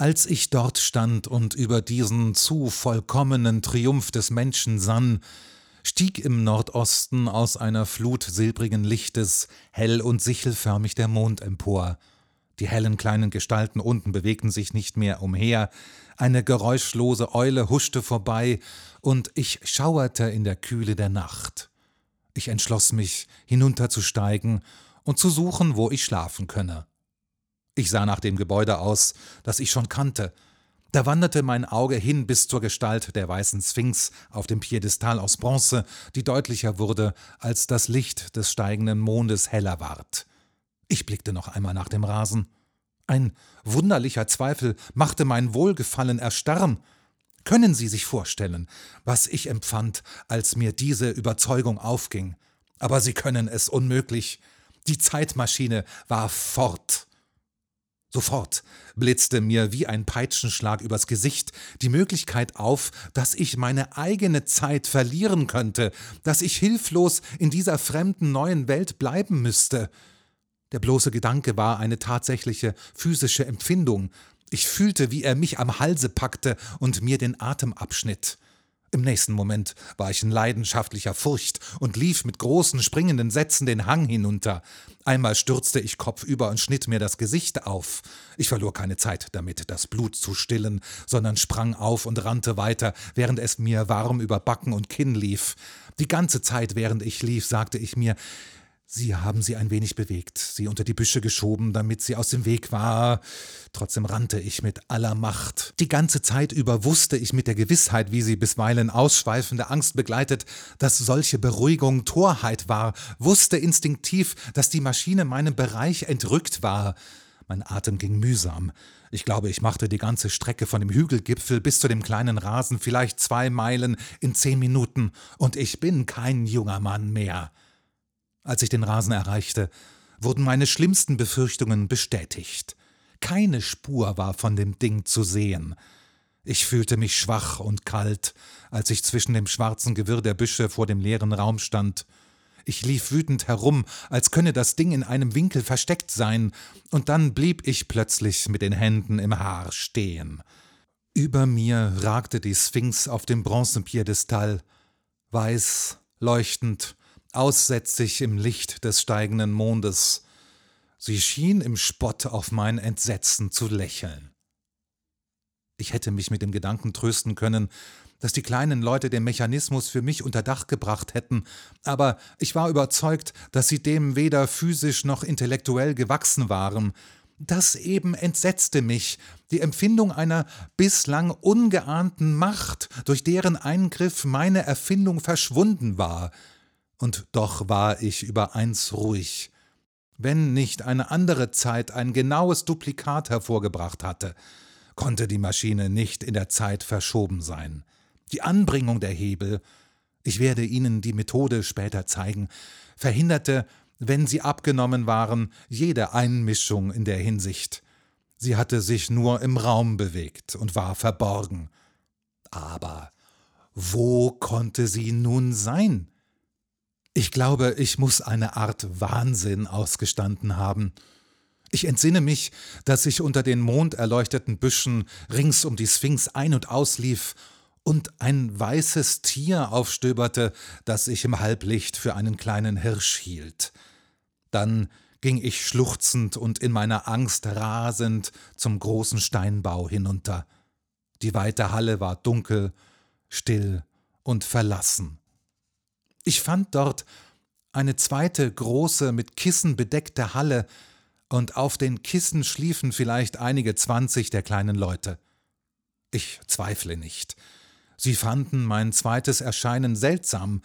Als ich dort stand und über diesen zu vollkommenen Triumph des Menschen sann, stieg im Nordosten aus einer Flut silbrigen Lichtes hell und sichelförmig der Mond empor. Die hellen kleinen Gestalten unten bewegten sich nicht mehr umher, eine geräuschlose Eule huschte vorbei, und ich schauerte in der Kühle der Nacht. Ich entschloss mich, hinunterzusteigen und zu suchen, wo ich schlafen könne. Ich sah nach dem Gebäude aus, das ich schon kannte. Da wanderte mein Auge hin bis zur Gestalt der weißen Sphinx auf dem Piedestal aus Bronze, die deutlicher wurde, als das Licht des steigenden Mondes heller ward. Ich blickte noch einmal nach dem Rasen. Ein wunderlicher Zweifel machte mein Wohlgefallen erstarren. Können Sie sich vorstellen, was ich empfand, als mir diese Überzeugung aufging? Aber Sie können es unmöglich. Die Zeitmaschine war fort. Sofort blitzte mir wie ein Peitschenschlag übers Gesicht die Möglichkeit auf, dass ich meine eigene Zeit verlieren könnte, dass ich hilflos in dieser fremden neuen Welt bleiben müsste. Der bloße Gedanke war eine tatsächliche physische Empfindung. Ich fühlte, wie er mich am Halse packte und mir den Atem abschnitt. Im nächsten Moment war ich in leidenschaftlicher Furcht und lief mit großen springenden Sätzen den Hang hinunter. Einmal stürzte ich kopfüber und schnitt mir das Gesicht auf. Ich verlor keine Zeit damit, das Blut zu stillen, sondern sprang auf und rannte weiter, während es mir warm über Backen und Kinn lief. Die ganze Zeit, während ich lief, sagte ich mir, Sie haben sie ein wenig bewegt, sie unter die Büsche geschoben, damit sie aus dem Weg war. Trotzdem rannte ich mit aller Macht. Die ganze Zeit über wusste ich mit der Gewissheit, wie sie bisweilen ausschweifende Angst begleitet, dass solche Beruhigung Torheit war, wusste instinktiv, dass die Maschine meinem Bereich entrückt war. Mein Atem ging mühsam. Ich glaube, ich machte die ganze Strecke von dem Hügelgipfel bis zu dem kleinen Rasen vielleicht zwei Meilen in zehn Minuten, und ich bin kein junger Mann mehr. Als ich den Rasen erreichte, wurden meine schlimmsten Befürchtungen bestätigt. Keine Spur war von dem Ding zu sehen. Ich fühlte mich schwach und kalt, als ich zwischen dem schwarzen Gewirr der Büsche vor dem leeren Raum stand. Ich lief wütend herum, als könne das Ding in einem Winkel versteckt sein, und dann blieb ich plötzlich mit den Händen im Haar stehen. Über mir ragte die Sphinx auf dem Bronzepiedestal, weiß, leuchtend aussätzig im Licht des steigenden Mondes. Sie schien im Spott auf mein Entsetzen zu lächeln. Ich hätte mich mit dem Gedanken trösten können, dass die kleinen Leute den Mechanismus für mich unter Dach gebracht hätten, aber ich war überzeugt, dass sie dem weder physisch noch intellektuell gewachsen waren. Das eben entsetzte mich, die Empfindung einer bislang ungeahnten Macht, durch deren Eingriff meine Erfindung verschwunden war und doch war ich über eins ruhig, wenn nicht eine andere Zeit ein genaues Duplikat hervorgebracht hatte, konnte die Maschine nicht in der Zeit verschoben sein. Die Anbringung der Hebel, ich werde Ihnen die Methode später zeigen, verhinderte, wenn sie abgenommen waren, jede Einmischung in der Hinsicht. Sie hatte sich nur im Raum bewegt und war verborgen. Aber wo konnte sie nun sein? Ich glaube, ich muss eine Art Wahnsinn ausgestanden haben. Ich entsinne mich, dass ich unter den monderleuchteten Büschen rings um die Sphinx ein- und auslief und ein weißes Tier aufstöberte, das ich im Halblicht für einen kleinen Hirsch hielt. Dann ging ich schluchzend und in meiner Angst rasend zum großen Steinbau hinunter. Die weite Halle war dunkel, still und verlassen. Ich fand dort eine zweite große, mit Kissen bedeckte Halle, und auf den Kissen schliefen vielleicht einige zwanzig der kleinen Leute. Ich zweifle nicht. Sie fanden mein zweites Erscheinen seltsam,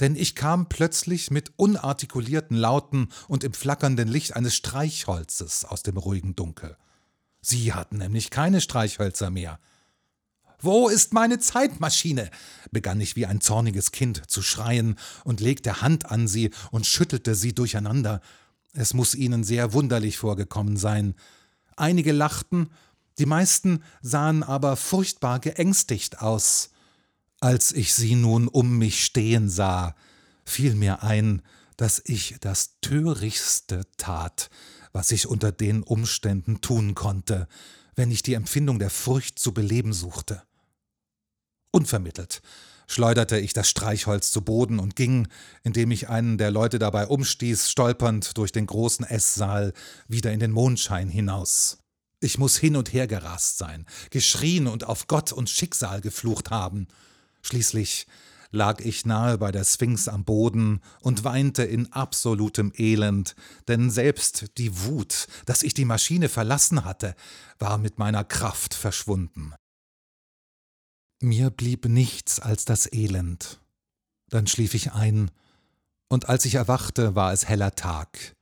denn ich kam plötzlich mit unartikulierten Lauten und im flackernden Licht eines Streichholzes aus dem ruhigen Dunkel. Sie hatten nämlich keine Streichhölzer mehr. Wo ist meine Zeitmaschine? begann ich wie ein zorniges Kind zu schreien und legte Hand an sie und schüttelte sie durcheinander. Es muss ihnen sehr wunderlich vorgekommen sein. Einige lachten, die meisten sahen aber furchtbar geängstigt aus. Als ich sie nun um mich stehen sah, fiel mir ein, dass ich das törichtste tat, was ich unter den Umständen tun konnte, wenn ich die Empfindung der Furcht zu beleben suchte. Unvermittelt schleuderte ich das Streichholz zu Boden und ging, indem ich einen der Leute dabei umstieß, stolpernd durch den großen Esssaal wieder in den Mondschein hinaus. Ich muss hin und her gerast sein, geschrien und auf Gott und Schicksal geflucht haben. Schließlich lag ich nahe bei der Sphinx am Boden und weinte in absolutem Elend, denn selbst die Wut, dass ich die Maschine verlassen hatte, war mit meiner Kraft verschwunden. Mir blieb nichts als das Elend. Dann schlief ich ein, und als ich erwachte, war es heller Tag,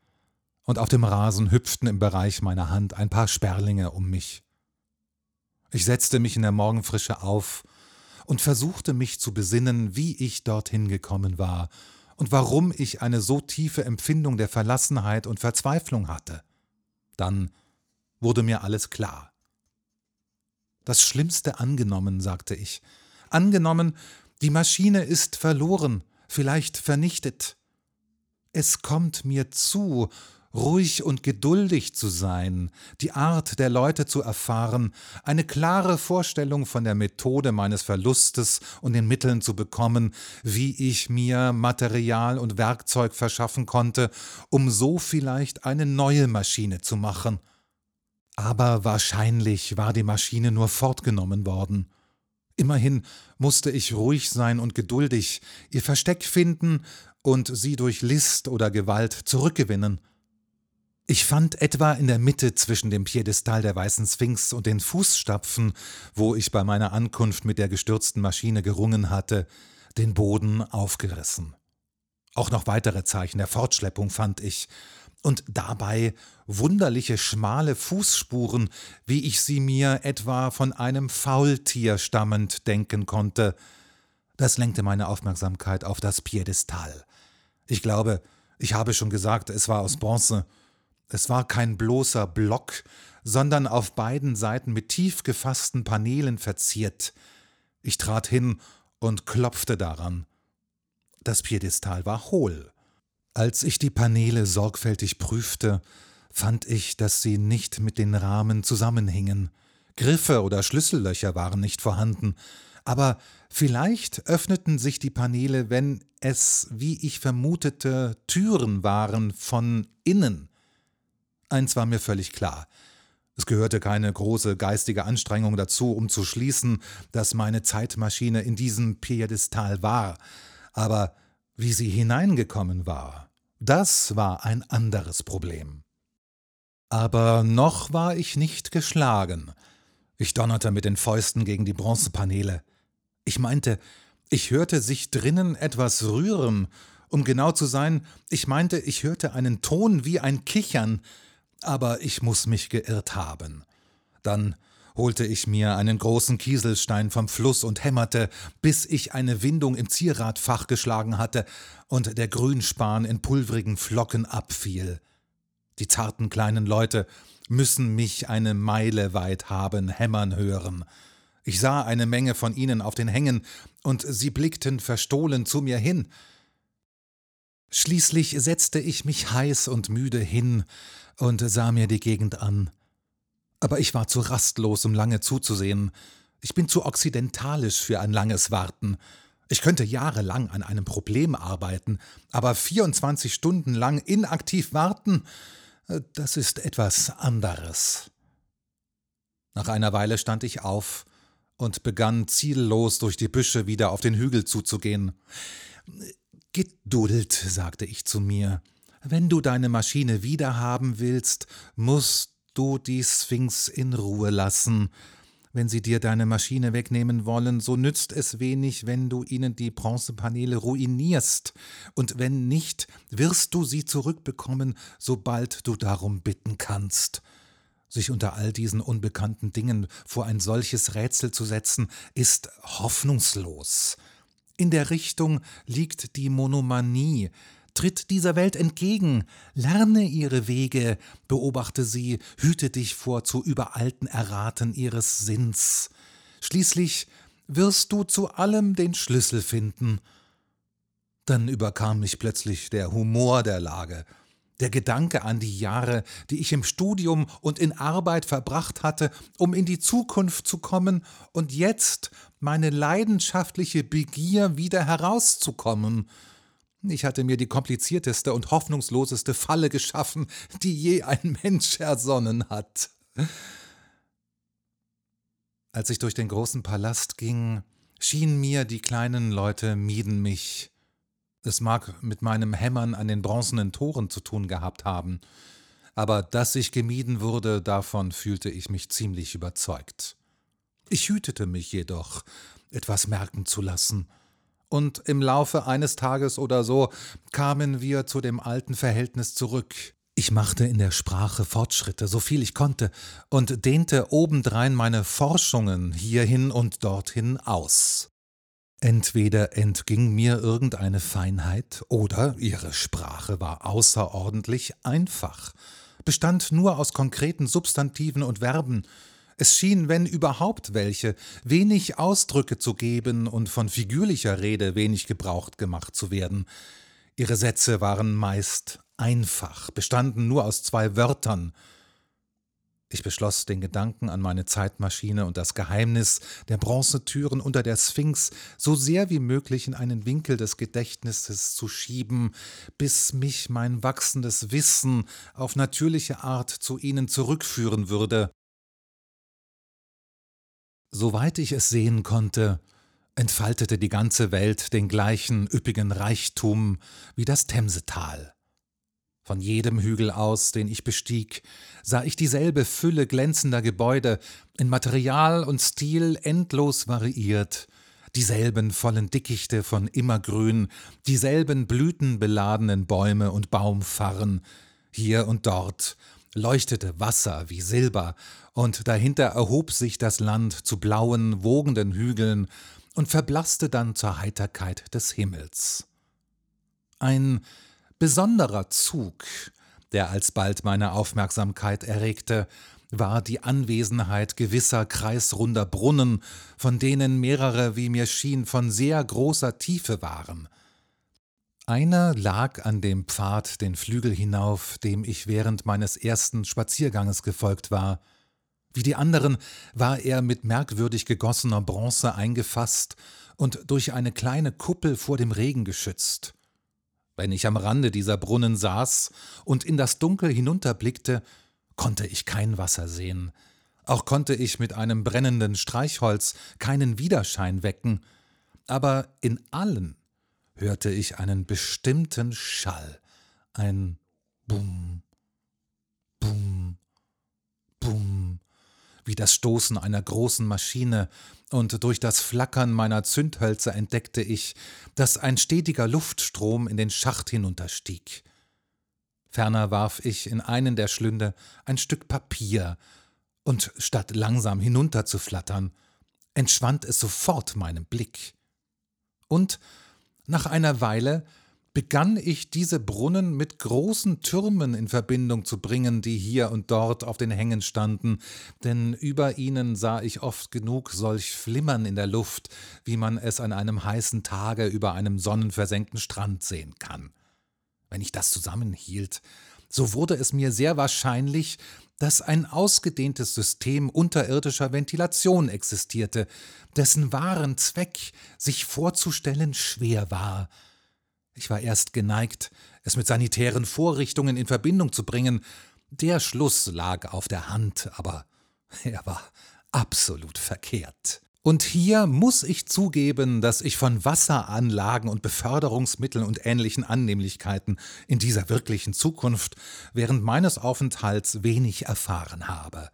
und auf dem Rasen hüpften im Bereich meiner Hand ein paar Sperlinge um mich. Ich setzte mich in der Morgenfrische auf und versuchte mich zu besinnen, wie ich dorthin gekommen war und warum ich eine so tiefe Empfindung der Verlassenheit und Verzweiflung hatte. Dann wurde mir alles klar. Das Schlimmste angenommen, sagte ich. Angenommen, die Maschine ist verloren, vielleicht vernichtet. Es kommt mir zu, ruhig und geduldig zu sein, die Art der Leute zu erfahren, eine klare Vorstellung von der Methode meines Verlustes und den Mitteln zu bekommen, wie ich mir Material und Werkzeug verschaffen konnte, um so vielleicht eine neue Maschine zu machen. Aber wahrscheinlich war die Maschine nur fortgenommen worden. Immerhin musste ich ruhig sein und geduldig, ihr Versteck finden und sie durch List oder Gewalt zurückgewinnen. Ich fand etwa in der Mitte zwischen dem Piedestal der weißen Sphinx und den Fußstapfen, wo ich bei meiner Ankunft mit der gestürzten Maschine gerungen hatte, den Boden aufgerissen. Auch noch weitere Zeichen der Fortschleppung fand ich, und dabei wunderliche schmale Fußspuren, wie ich sie mir etwa von einem Faultier stammend denken konnte. Das lenkte meine Aufmerksamkeit auf das Piedestal. Ich glaube, ich habe schon gesagt, es war aus Bronze. Es war kein bloßer Block, sondern auf beiden Seiten mit tief gefassten Paneelen verziert. Ich trat hin und klopfte daran. Das Piedestal war hohl. Als ich die Paneele sorgfältig prüfte, fand ich, dass sie nicht mit den Rahmen zusammenhingen. Griffe oder Schlüssellöcher waren nicht vorhanden, aber vielleicht öffneten sich die Paneele, wenn es, wie ich vermutete, Türen waren von innen. Eins war mir völlig klar. Es gehörte keine große geistige Anstrengung dazu, um zu schließen, dass meine Zeitmaschine in diesem Piedestal war, aber wie sie hineingekommen war, das war ein anderes Problem. Aber noch war ich nicht geschlagen. Ich donnerte mit den Fäusten gegen die Bronzepaneele. Ich meinte, ich hörte sich drinnen etwas rühren. Um genau zu sein, ich meinte, ich hörte einen Ton wie ein Kichern, aber ich muss mich geirrt haben. Dann holte ich mir einen großen Kieselstein vom Fluss und hämmerte, bis ich eine Windung im Zierradfach geschlagen hatte und der Grünspan in pulverigen Flocken abfiel. Die zarten kleinen Leute müssen mich eine Meile weit haben hämmern hören. Ich sah eine Menge von ihnen auf den Hängen, und sie blickten verstohlen zu mir hin. Schließlich setzte ich mich heiß und müde hin und sah mir die Gegend an. Aber ich war zu rastlos, um lange zuzusehen. Ich bin zu okzidentalisch für ein langes Warten. Ich könnte jahrelang an einem Problem arbeiten, aber 24 Stunden lang inaktiv warten, äh, das ist etwas anderes. Nach einer Weile stand ich auf und begann ziellos durch die Büsche wieder auf den Hügel zuzugehen. Geduld, sagte ich zu mir. Wenn du deine Maschine wiederhaben willst, musst du die Sphinx in Ruhe lassen. Wenn sie dir deine Maschine wegnehmen wollen, so nützt es wenig, wenn du ihnen die Bronzepaneele ruinierst, und wenn nicht, wirst du sie zurückbekommen, sobald du darum bitten kannst. Sich unter all diesen unbekannten Dingen vor ein solches Rätsel zu setzen, ist hoffnungslos. In der Richtung liegt die Monomanie, Tritt dieser Welt entgegen, lerne ihre Wege, beobachte sie, hüte dich vor zu überalten Erraten ihres Sinns. Schließlich wirst du zu allem den Schlüssel finden. Dann überkam mich plötzlich der Humor der Lage. Der Gedanke an die Jahre, die ich im Studium und in Arbeit verbracht hatte, um in die Zukunft zu kommen und jetzt meine leidenschaftliche Begier wieder herauszukommen. Ich hatte mir die komplizierteste und hoffnungsloseste Falle geschaffen, die je ein Mensch ersonnen hat. Als ich durch den großen Palast ging, schien mir, die kleinen Leute mieden mich. Es mag mit meinem Hämmern an den bronzenen Toren zu tun gehabt haben, aber dass ich gemieden wurde, davon fühlte ich mich ziemlich überzeugt. Ich hütete mich jedoch, etwas merken zu lassen, und im Laufe eines Tages oder so kamen wir zu dem alten Verhältnis zurück. Ich machte in der Sprache Fortschritte, so viel ich konnte, und dehnte obendrein meine Forschungen hierhin und dorthin aus. Entweder entging mir irgendeine Feinheit, oder ihre Sprache war außerordentlich einfach, bestand nur aus konkreten Substantiven und Verben, es schien, wenn überhaupt welche, wenig Ausdrücke zu geben und von figürlicher Rede wenig gebraucht gemacht zu werden. Ihre Sätze waren meist einfach, bestanden nur aus zwei Wörtern. Ich beschloss, den Gedanken an meine Zeitmaschine und das Geheimnis der Bronzetüren unter der Sphinx so sehr wie möglich in einen Winkel des Gedächtnisses zu schieben, bis mich mein wachsendes Wissen auf natürliche Art zu ihnen zurückführen würde. Soweit ich es sehen konnte, entfaltete die ganze Welt den gleichen üppigen Reichtum wie das Themsetal. Von jedem Hügel aus, den ich bestieg, sah ich dieselbe Fülle glänzender Gebäude, in Material und Stil endlos variiert, dieselben vollen Dickichte von Immergrün, dieselben blütenbeladenen Bäume und Baumfarren, hier und dort leuchtete Wasser wie Silber, und dahinter erhob sich das Land zu blauen, wogenden Hügeln und verblasste dann zur Heiterkeit des Himmels. Ein besonderer Zug, der alsbald meine Aufmerksamkeit erregte, war die Anwesenheit gewisser kreisrunder Brunnen, von denen mehrere, wie mir schien, von sehr großer Tiefe waren – einer lag an dem Pfad den Flügel hinauf, dem ich während meines ersten Spazierganges gefolgt war. Wie die anderen war er mit merkwürdig gegossener Bronze eingefasst und durch eine kleine Kuppel vor dem Regen geschützt. Wenn ich am Rande dieser Brunnen saß und in das Dunkel hinunterblickte, konnte ich kein Wasser sehen, auch konnte ich mit einem brennenden Streichholz keinen Widerschein wecken, aber in allen hörte ich einen bestimmten Schall, ein Bum, Bum, Bum, wie das Stoßen einer großen Maschine, und durch das Flackern meiner Zündhölzer entdeckte ich, dass ein stetiger Luftstrom in den Schacht hinunterstieg. Ferner warf ich in einen der Schlünde ein Stück Papier, und statt langsam hinunterzuflattern, entschwand es sofort meinem Blick. Und nach einer Weile begann ich diese Brunnen mit großen Türmen in Verbindung zu bringen, die hier und dort auf den Hängen standen, denn über ihnen sah ich oft genug solch Flimmern in der Luft, wie man es an einem heißen Tage über einem sonnenversenkten Strand sehen kann. Wenn ich das zusammenhielt, so wurde es mir sehr wahrscheinlich, dass ein ausgedehntes System unterirdischer Ventilation existierte, dessen wahren Zweck sich vorzustellen schwer war. Ich war erst geneigt, es mit sanitären Vorrichtungen in Verbindung zu bringen. Der Schluss lag auf der Hand, aber er war absolut verkehrt. Und hier muss ich zugeben, dass ich von Wasseranlagen und Beförderungsmitteln und ähnlichen Annehmlichkeiten in dieser wirklichen Zukunft während meines Aufenthalts wenig erfahren habe.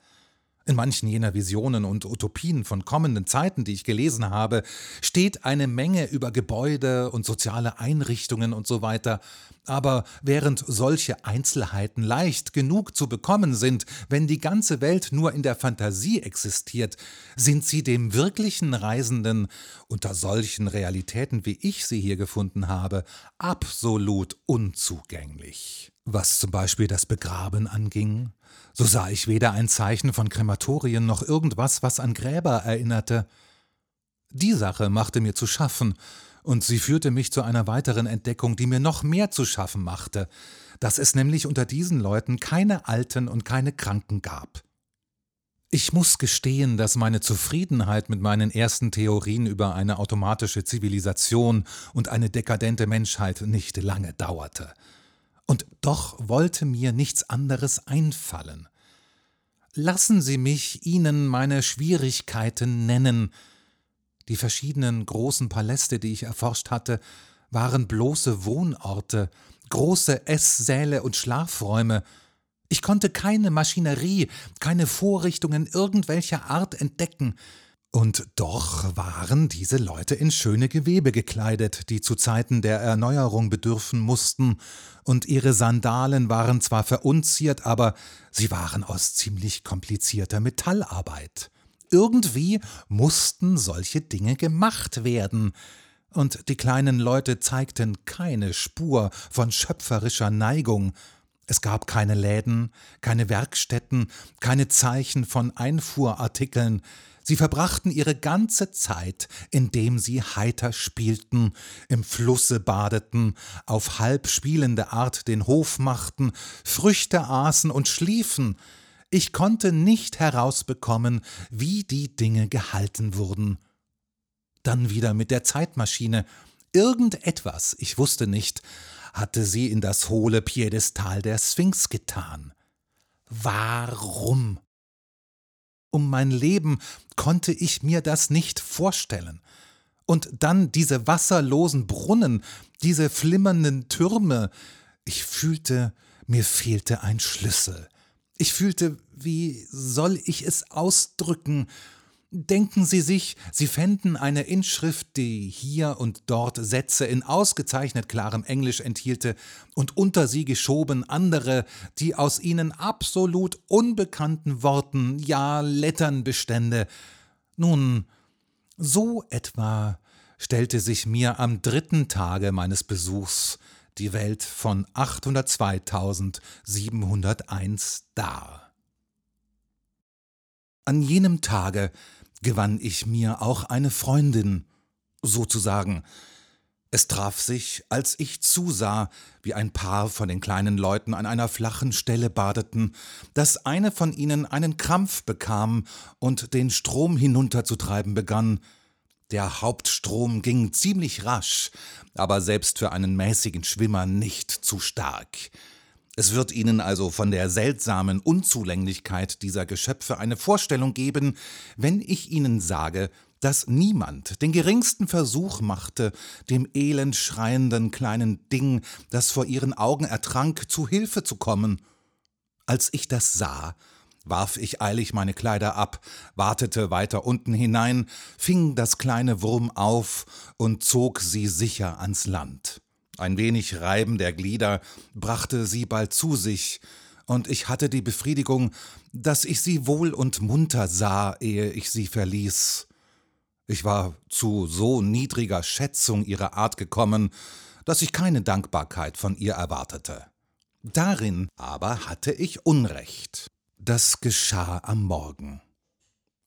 In manchen jener Visionen und Utopien von kommenden Zeiten, die ich gelesen habe, steht eine Menge über Gebäude und soziale Einrichtungen und so weiter, aber während solche Einzelheiten leicht genug zu bekommen sind, wenn die ganze Welt nur in der Fantasie existiert, sind sie dem wirklichen Reisenden unter solchen Realitäten, wie ich sie hier gefunden habe, absolut unzugänglich. Was zum Beispiel das Begraben anging, so sah ich weder ein Zeichen von Krematorien noch irgendwas, was an Gräber erinnerte. Die Sache machte mir zu schaffen, und sie führte mich zu einer weiteren Entdeckung, die mir noch mehr zu schaffen machte, dass es nämlich unter diesen Leuten keine Alten und keine Kranken gab. Ich muss gestehen, dass meine Zufriedenheit mit meinen ersten Theorien über eine automatische Zivilisation und eine dekadente Menschheit nicht lange dauerte. Und doch wollte mir nichts anderes einfallen. Lassen Sie mich Ihnen meine Schwierigkeiten nennen. Die verschiedenen großen Paläste, die ich erforscht hatte, waren bloße Wohnorte, große Esssäle und Schlafräume, ich konnte keine Maschinerie, keine Vorrichtungen irgendwelcher Art entdecken, und doch waren diese Leute in schöne Gewebe gekleidet, die zu Zeiten der Erneuerung bedürfen mussten, und ihre Sandalen waren zwar verunziert, aber sie waren aus ziemlich komplizierter Metallarbeit. Irgendwie mussten solche Dinge gemacht werden, und die kleinen Leute zeigten keine Spur von schöpferischer Neigung, es gab keine Läden, keine Werkstätten, keine Zeichen von Einfuhrartikeln. Sie verbrachten ihre ganze Zeit, indem sie heiter spielten, im Flusse badeten, auf halb spielende Art den Hof machten, Früchte aßen und schliefen. Ich konnte nicht herausbekommen, wie die Dinge gehalten wurden. Dann wieder mit der Zeitmaschine. Irgendetwas, ich wusste nicht, hatte sie in das hohle Piedestal der Sphinx getan. Warum? Um mein Leben konnte ich mir das nicht vorstellen. Und dann diese wasserlosen Brunnen, diese flimmernden Türme. Ich fühlte, mir fehlte ein Schlüssel. Ich fühlte, wie soll ich es ausdrücken, Denken Sie sich, Sie fänden eine Inschrift, die hier und dort Sätze in ausgezeichnet klarem Englisch enthielte, und unter sie geschoben andere, die aus ihnen absolut unbekannten Worten, ja Lettern bestände. Nun, so etwa stellte sich mir am dritten Tage meines Besuchs die Welt von 802.701 dar. An jenem Tage gewann ich mir auch eine Freundin, sozusagen. Es traf sich, als ich zusah, wie ein Paar von den kleinen Leuten an einer flachen Stelle badeten, dass eine von ihnen einen Krampf bekam und den Strom hinunterzutreiben begann. Der Hauptstrom ging ziemlich rasch, aber selbst für einen mäßigen Schwimmer nicht zu stark. Es wird Ihnen also von der seltsamen Unzulänglichkeit dieser Geschöpfe eine Vorstellung geben, wenn ich Ihnen sage, dass niemand den geringsten Versuch machte, dem elend schreienden kleinen Ding, das vor ihren Augen ertrank, zu Hilfe zu kommen. Als ich das sah, warf ich eilig meine Kleider ab, wartete weiter unten hinein, fing das kleine Wurm auf und zog sie sicher ans Land. Ein wenig Reiben der Glieder brachte sie bald zu sich, und ich hatte die Befriedigung, dass ich sie wohl und munter sah, ehe ich sie verließ. Ich war zu so niedriger Schätzung ihrer Art gekommen, dass ich keine Dankbarkeit von ihr erwartete. Darin aber hatte ich Unrecht. Das geschah am Morgen.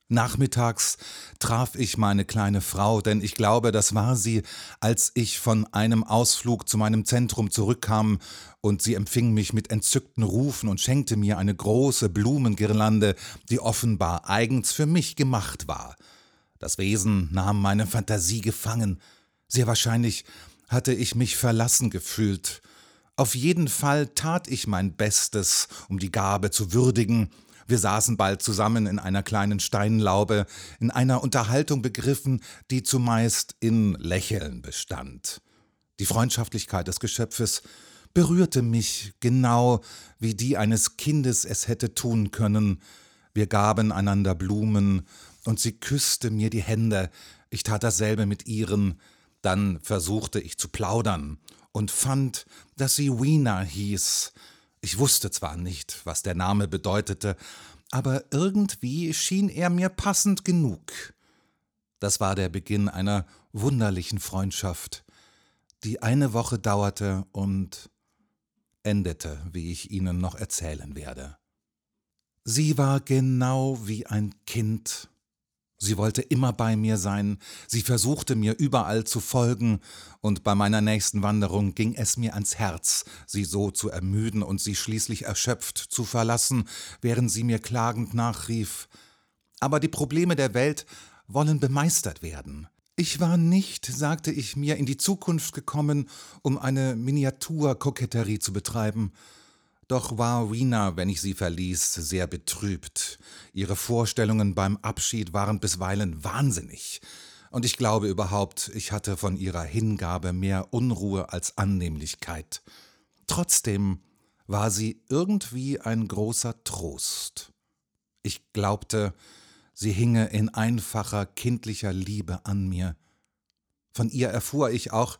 Nachmittags traf ich meine kleine Frau, denn ich glaube, das war sie, als ich von einem Ausflug zu meinem Zentrum zurückkam, und sie empfing mich mit entzückten Rufen und schenkte mir eine große Blumengirlande, die offenbar eigens für mich gemacht war. Das Wesen nahm meine Fantasie gefangen. Sehr wahrscheinlich hatte ich mich verlassen gefühlt. Auf jeden Fall tat ich mein Bestes, um die Gabe zu würdigen, wir saßen bald zusammen in einer kleinen Steinlaube, in einer Unterhaltung begriffen, die zumeist in Lächeln bestand. Die Freundschaftlichkeit des Geschöpfes berührte mich genau, wie die eines Kindes es hätte tun können. Wir gaben einander Blumen, und sie küsste mir die Hände, ich tat dasselbe mit ihren, dann versuchte ich zu plaudern und fand, dass sie Wiener hieß, ich wusste zwar nicht, was der Name bedeutete, aber irgendwie schien er mir passend genug. Das war der Beginn einer wunderlichen Freundschaft, die eine Woche dauerte und endete, wie ich Ihnen noch erzählen werde. Sie war genau wie ein Kind, Sie wollte immer bei mir sein, sie versuchte mir überall zu folgen, und bei meiner nächsten Wanderung ging es mir ans Herz, sie so zu ermüden und sie schließlich erschöpft zu verlassen, während sie mir klagend nachrief. Aber die Probleme der Welt wollen bemeistert werden. Ich war nicht, sagte ich mir, in die Zukunft gekommen, um eine Miniaturkoketterie zu betreiben. Doch war Rena, wenn ich sie verließ, sehr betrübt. Ihre Vorstellungen beim Abschied waren bisweilen wahnsinnig. Und ich glaube überhaupt, ich hatte von ihrer Hingabe mehr Unruhe als Annehmlichkeit. Trotzdem war sie irgendwie ein großer Trost. Ich glaubte, sie hinge in einfacher kindlicher Liebe an mir. Von ihr erfuhr ich auch,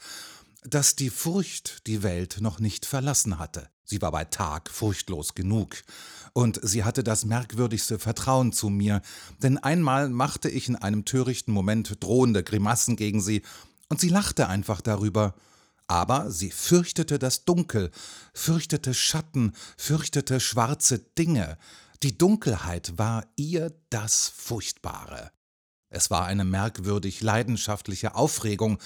dass die Furcht die Welt noch nicht verlassen hatte. Sie war bei Tag furchtlos genug, und sie hatte das merkwürdigste Vertrauen zu mir, denn einmal machte ich in einem törichten Moment drohende Grimassen gegen sie, und sie lachte einfach darüber. Aber sie fürchtete das Dunkel, fürchtete Schatten, fürchtete schwarze Dinge. Die Dunkelheit war ihr das Furchtbare. Es war eine merkwürdig leidenschaftliche Aufregung,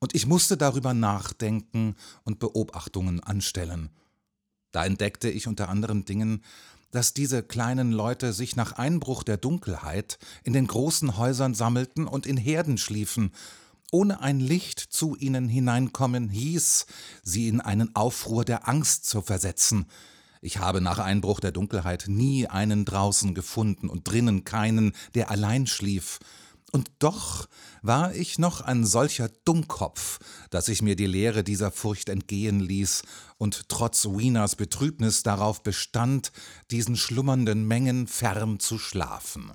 und ich musste darüber nachdenken und Beobachtungen anstellen. Da entdeckte ich unter anderen Dingen, dass diese kleinen Leute sich nach Einbruch der Dunkelheit in den großen Häusern sammelten und in Herden schliefen. Ohne ein Licht zu ihnen hineinkommen hieß, sie in einen Aufruhr der Angst zu versetzen. Ich habe nach Einbruch der Dunkelheit nie einen draußen gefunden und drinnen keinen, der allein schlief. Und doch war ich noch ein solcher Dummkopf, dass ich mir die Lehre dieser Furcht entgehen ließ und trotz Wieners Betrübnis darauf bestand, diesen schlummernden Mengen fern zu schlafen.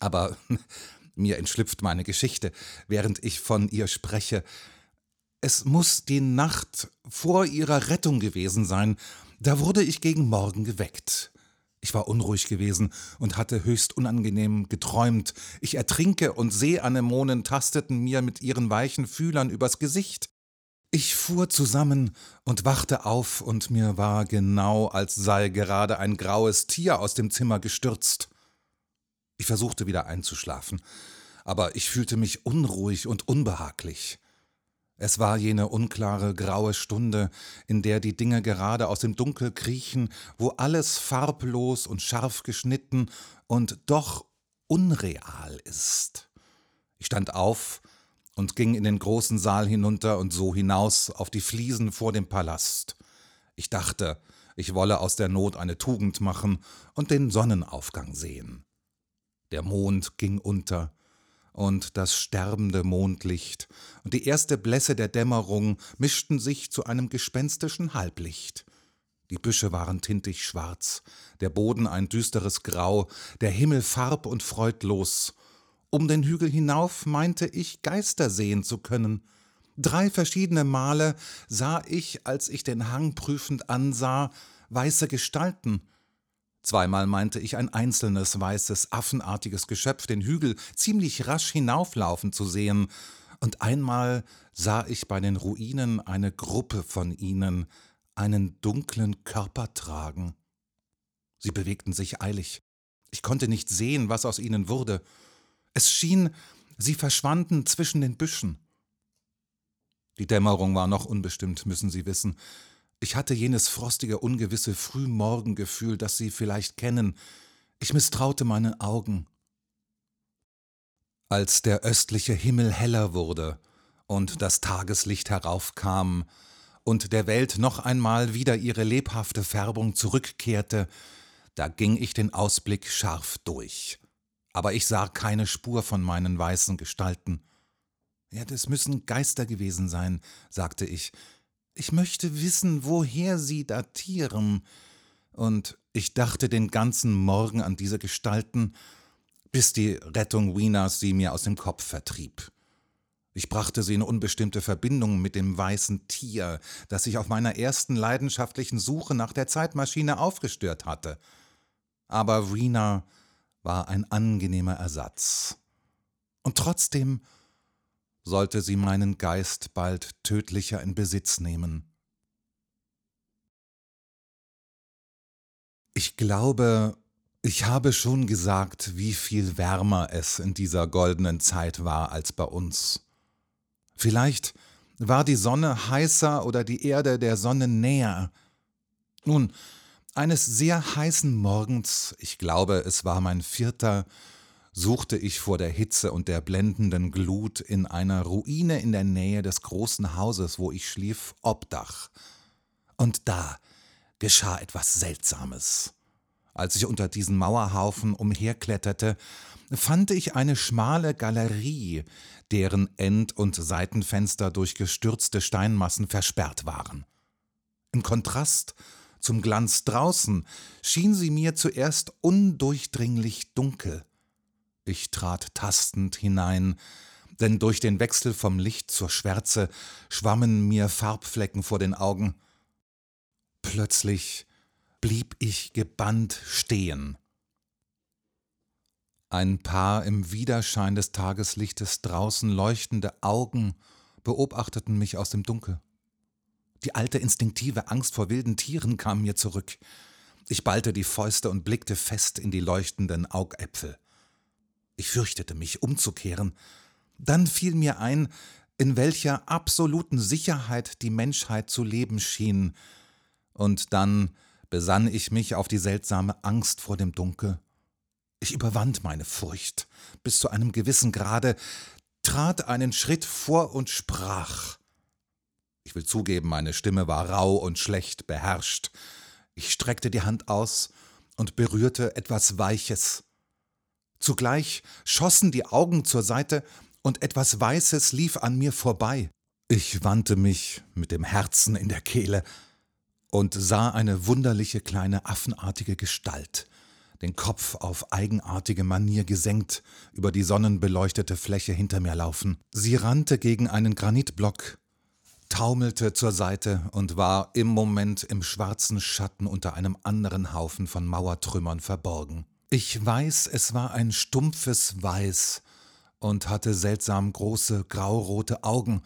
Aber mir entschlüpft meine Geschichte, während ich von ihr spreche. Es muss die Nacht vor ihrer Rettung gewesen sein, da wurde ich gegen Morgen geweckt. Ich war unruhig gewesen und hatte höchst unangenehm geträumt. Ich ertrinke und Seeanemonen tasteten mir mit ihren weichen Fühlern übers Gesicht. Ich fuhr zusammen und wachte auf, und mir war genau, als sei gerade ein graues Tier aus dem Zimmer gestürzt. Ich versuchte wieder einzuschlafen, aber ich fühlte mich unruhig und unbehaglich. Es war jene unklare graue Stunde, in der die Dinge gerade aus dem Dunkel kriechen, wo alles farblos und scharf geschnitten und doch unreal ist. Ich stand auf und ging in den großen Saal hinunter und so hinaus auf die Fliesen vor dem Palast. Ich dachte, ich wolle aus der Not eine Tugend machen und den Sonnenaufgang sehen. Der Mond ging unter, und das sterbende Mondlicht und die erste Blässe der Dämmerung mischten sich zu einem gespenstischen Halblicht. Die Büsche waren tintig schwarz, der Boden ein düsteres Grau, der Himmel farb und freudlos. Um den Hügel hinauf meinte ich Geister sehen zu können. Drei verschiedene Male sah ich, als ich den Hang prüfend ansah, weiße Gestalten, Zweimal meinte ich ein einzelnes weißes, affenartiges Geschöpf den Hügel ziemlich rasch hinauflaufen zu sehen, und einmal sah ich bei den Ruinen eine Gruppe von ihnen einen dunklen Körper tragen. Sie bewegten sich eilig. Ich konnte nicht sehen, was aus ihnen wurde. Es schien, sie verschwanden zwischen den Büschen. Die Dämmerung war noch unbestimmt, müssen Sie wissen. Ich hatte jenes frostige, ungewisse Frühmorgengefühl, das Sie vielleicht kennen. Ich misstraute meinen Augen. Als der östliche Himmel heller wurde und das Tageslicht heraufkam und der Welt noch einmal wieder ihre lebhafte Färbung zurückkehrte, da ging ich den Ausblick scharf durch. Aber ich sah keine Spur von meinen weißen Gestalten. Ja, das müssen Geister gewesen sein, sagte ich, ich möchte wissen, woher sie datieren. Und ich dachte den ganzen Morgen an diese Gestalten, bis die Rettung Wieners sie mir aus dem Kopf vertrieb. Ich brachte sie in unbestimmte Verbindung mit dem weißen Tier, das sich auf meiner ersten leidenschaftlichen Suche nach der Zeitmaschine aufgestört hatte. Aber Rena war ein angenehmer Ersatz. Und trotzdem sollte sie meinen Geist bald tödlicher in Besitz nehmen. Ich glaube, Ich habe schon gesagt, wie viel wärmer es in dieser goldenen Zeit war als bei uns. Vielleicht war die Sonne heißer oder die Erde der Sonne näher. Nun, eines sehr heißen Morgens, ich glaube, es war mein vierter, suchte ich vor der Hitze und der blendenden Glut in einer Ruine in der Nähe des großen Hauses, wo ich schlief, Obdach. Und da geschah etwas Seltsames. Als ich unter diesen Mauerhaufen umherkletterte, fand ich eine schmale Galerie, deren End- und Seitenfenster durch gestürzte Steinmassen versperrt waren. Im Kontrast zum Glanz draußen schien sie mir zuerst undurchdringlich dunkel. Ich trat tastend hinein, denn durch den Wechsel vom Licht zur Schwärze schwammen mir Farbflecken vor den Augen. Plötzlich blieb ich gebannt stehen. Ein paar im Widerschein des Tageslichtes draußen leuchtende Augen beobachteten mich aus dem Dunkel. Die alte instinktive Angst vor wilden Tieren kam mir zurück. Ich ballte die Fäuste und blickte fest in die leuchtenden Augäpfel. Ich fürchtete mich, umzukehren. Dann fiel mir ein, in welcher absoluten Sicherheit die Menschheit zu leben schien, und dann besann ich mich auf die seltsame Angst vor dem Dunkel. Ich überwand meine Furcht bis zu einem gewissen Grade, trat einen Schritt vor und sprach. Ich will zugeben, meine Stimme war rau und schlecht beherrscht. Ich streckte die Hand aus und berührte etwas Weiches. Zugleich schossen die Augen zur Seite und etwas Weißes lief an mir vorbei. Ich wandte mich mit dem Herzen in der Kehle und sah eine wunderliche kleine affenartige Gestalt, den Kopf auf eigenartige Manier gesenkt, über die sonnenbeleuchtete Fläche hinter mir laufen. Sie rannte gegen einen Granitblock, taumelte zur Seite und war im Moment im schwarzen Schatten unter einem anderen Haufen von Mauertrümmern verborgen. Ich weiß, es war ein stumpfes Weiß und hatte seltsam große graurote Augen,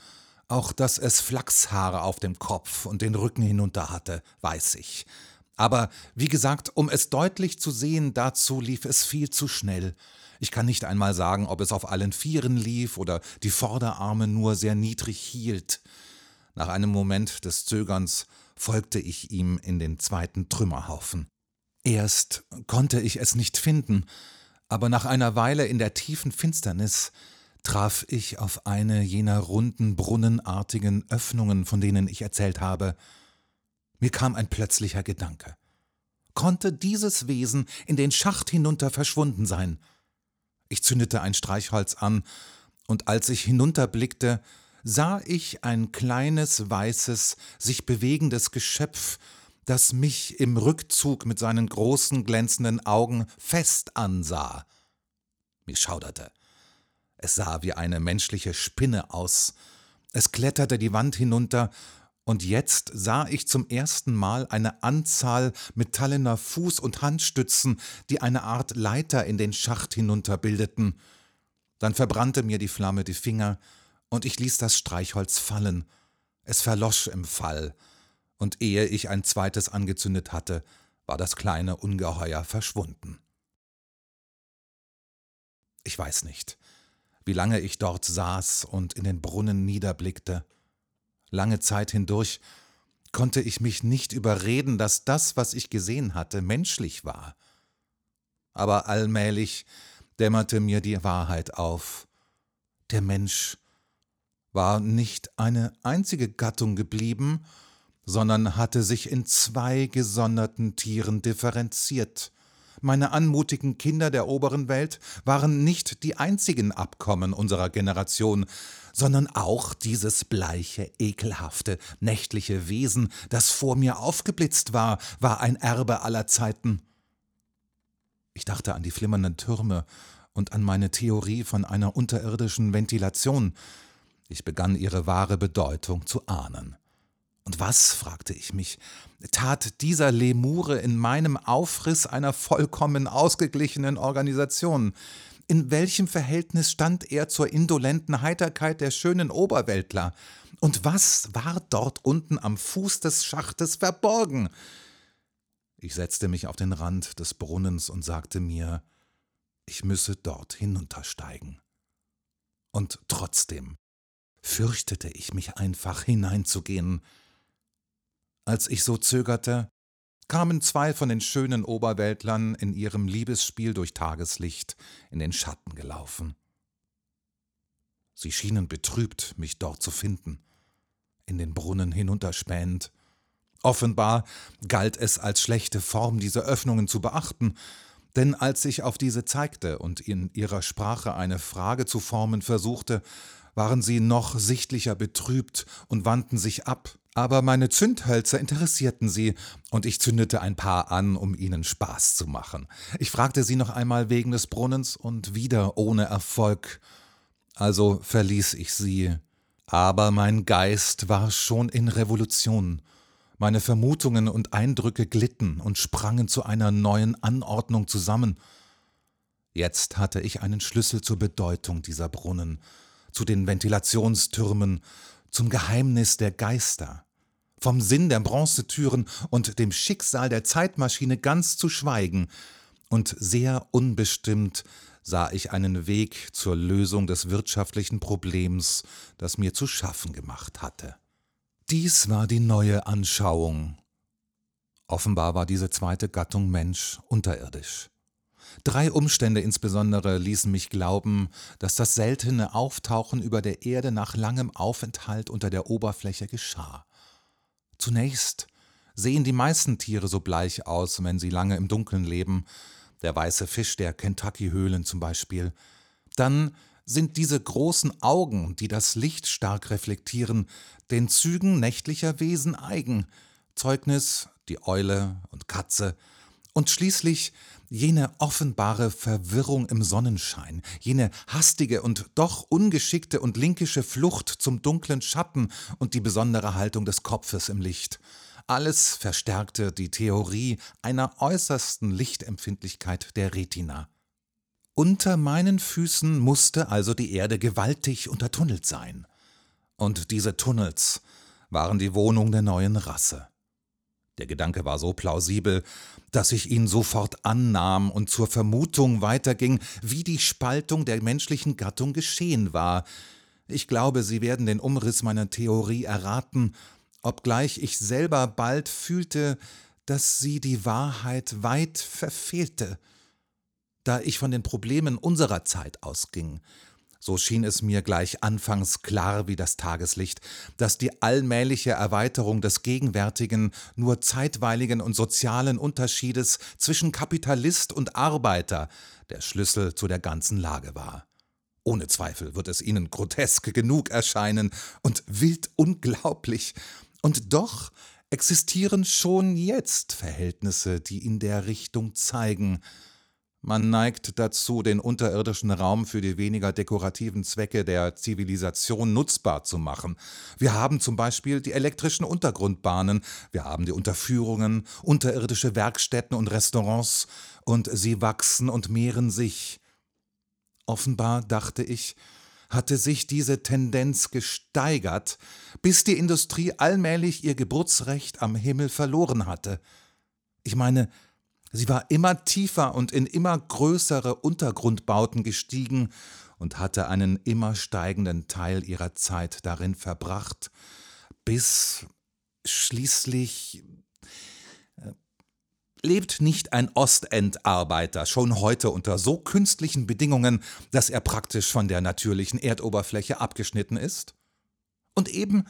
auch dass es Flachshaare auf dem Kopf und den Rücken hinunter hatte, weiß ich. Aber wie gesagt, um es deutlich zu sehen, dazu lief es viel zu schnell. Ich kann nicht einmal sagen, ob es auf allen Vieren lief oder die Vorderarme nur sehr niedrig hielt. Nach einem Moment des Zögerns folgte ich ihm in den zweiten Trümmerhaufen. Erst konnte ich es nicht finden, aber nach einer Weile in der tiefen Finsternis traf ich auf eine jener runden, brunnenartigen Öffnungen, von denen ich erzählt habe. Mir kam ein plötzlicher Gedanke. Konnte dieses Wesen in den Schacht hinunter verschwunden sein? Ich zündete ein Streichholz an, und als ich hinunterblickte, sah ich ein kleines, weißes, sich bewegendes Geschöpf, das mich im Rückzug mit seinen großen, glänzenden Augen fest ansah. Mir schauderte. Es sah wie eine menschliche Spinne aus. Es kletterte die Wand hinunter, und jetzt sah ich zum ersten Mal eine Anzahl metallener Fuß- und Handstützen, die eine Art Leiter in den Schacht hinunter bildeten. Dann verbrannte mir die Flamme die Finger, und ich ließ das Streichholz fallen. Es verlosch im Fall, und ehe ich ein zweites angezündet hatte, war das kleine Ungeheuer verschwunden. Ich weiß nicht, wie lange ich dort saß und in den Brunnen niederblickte. Lange Zeit hindurch konnte ich mich nicht überreden, dass das, was ich gesehen hatte, menschlich war. Aber allmählich dämmerte mir die Wahrheit auf. Der Mensch war nicht eine einzige Gattung geblieben, sondern hatte sich in zwei gesonderten Tieren differenziert, meine anmutigen Kinder der oberen Welt waren nicht die einzigen Abkommen unserer Generation, sondern auch dieses bleiche, ekelhafte, nächtliche Wesen, das vor mir aufgeblitzt war, war ein Erbe aller Zeiten. Ich dachte an die flimmernden Türme und an meine Theorie von einer unterirdischen Ventilation. Ich begann ihre wahre Bedeutung zu ahnen. Und was, fragte ich mich, tat dieser Lemure in meinem Aufriss einer vollkommen ausgeglichenen Organisation? In welchem Verhältnis stand er zur indolenten Heiterkeit der schönen Oberweltler? Und was war dort unten am Fuß des Schachtes verborgen? Ich setzte mich auf den Rand des Brunnens und sagte mir, ich müsse dort hinuntersteigen. Und trotzdem fürchtete ich mich einfach hineinzugehen. Als ich so zögerte, kamen zwei von den schönen Oberweltlern in ihrem Liebesspiel durch Tageslicht in den Schatten gelaufen. Sie schienen betrübt, mich dort zu finden, in den Brunnen hinunterspähend. Offenbar galt es als schlechte Form, diese Öffnungen zu beachten, denn als ich auf diese zeigte und in ihrer Sprache eine Frage zu formen versuchte, waren sie noch sichtlicher betrübt und wandten sich ab. Aber meine Zündhölzer interessierten sie, und ich zündete ein paar an, um ihnen Spaß zu machen. Ich fragte sie noch einmal wegen des Brunnens und wieder ohne Erfolg. Also verließ ich sie. Aber mein Geist war schon in Revolution. Meine Vermutungen und Eindrücke glitten und sprangen zu einer neuen Anordnung zusammen. Jetzt hatte ich einen Schlüssel zur Bedeutung dieser Brunnen, zu den Ventilationstürmen, zum Geheimnis der Geister, vom Sinn der Bronzetüren und dem Schicksal der Zeitmaschine ganz zu schweigen, und sehr unbestimmt sah ich einen Weg zur Lösung des wirtschaftlichen Problems, das mir zu schaffen gemacht hatte. Dies war die neue Anschauung. Offenbar war diese zweite Gattung Mensch unterirdisch. Drei Umstände insbesondere ließen mich glauben, dass das seltene Auftauchen über der Erde nach langem Aufenthalt unter der Oberfläche geschah. Zunächst sehen die meisten Tiere so bleich aus, wenn sie lange im Dunkeln leben, der weiße Fisch der Kentucky-Höhlen zum Beispiel. Dann sind diese großen Augen, die das Licht stark reflektieren, den Zügen nächtlicher Wesen eigen, Zeugnis die Eule und Katze, und schließlich jene offenbare Verwirrung im Sonnenschein, jene hastige und doch ungeschickte und linkische Flucht zum dunklen Schatten und die besondere Haltung des Kopfes im Licht. Alles verstärkte die Theorie einer äußersten Lichtempfindlichkeit der Retina. Unter meinen Füßen musste also die Erde gewaltig untertunnelt sein. Und diese Tunnels waren die Wohnung der neuen Rasse. Der Gedanke war so plausibel, dass ich ihn sofort annahm und zur Vermutung weiterging, wie die Spaltung der menschlichen Gattung geschehen war. Ich glaube, Sie werden den Umriss meiner Theorie erraten, obgleich ich selber bald fühlte, dass sie die Wahrheit weit verfehlte. Da ich von den Problemen unserer Zeit ausging, so schien es mir gleich anfangs klar wie das Tageslicht, dass die allmähliche Erweiterung des gegenwärtigen, nur zeitweiligen und sozialen Unterschiedes zwischen Kapitalist und Arbeiter der Schlüssel zu der ganzen Lage war. Ohne Zweifel wird es Ihnen grotesk genug erscheinen und wild unglaublich, und doch existieren schon jetzt Verhältnisse, die in der Richtung zeigen, man neigt dazu, den unterirdischen Raum für die weniger dekorativen Zwecke der Zivilisation nutzbar zu machen. Wir haben zum Beispiel die elektrischen Untergrundbahnen, wir haben die Unterführungen, unterirdische Werkstätten und Restaurants, und sie wachsen und mehren sich. Offenbar, dachte ich, hatte sich diese Tendenz gesteigert, bis die Industrie allmählich ihr Geburtsrecht am Himmel verloren hatte. Ich meine, Sie war immer tiefer und in immer größere Untergrundbauten gestiegen und hatte einen immer steigenden Teil ihrer Zeit darin verbracht, bis schließlich äh, lebt nicht ein Ostendarbeiter schon heute unter so künstlichen Bedingungen, dass er praktisch von der natürlichen Erdoberfläche abgeschnitten ist? Und eben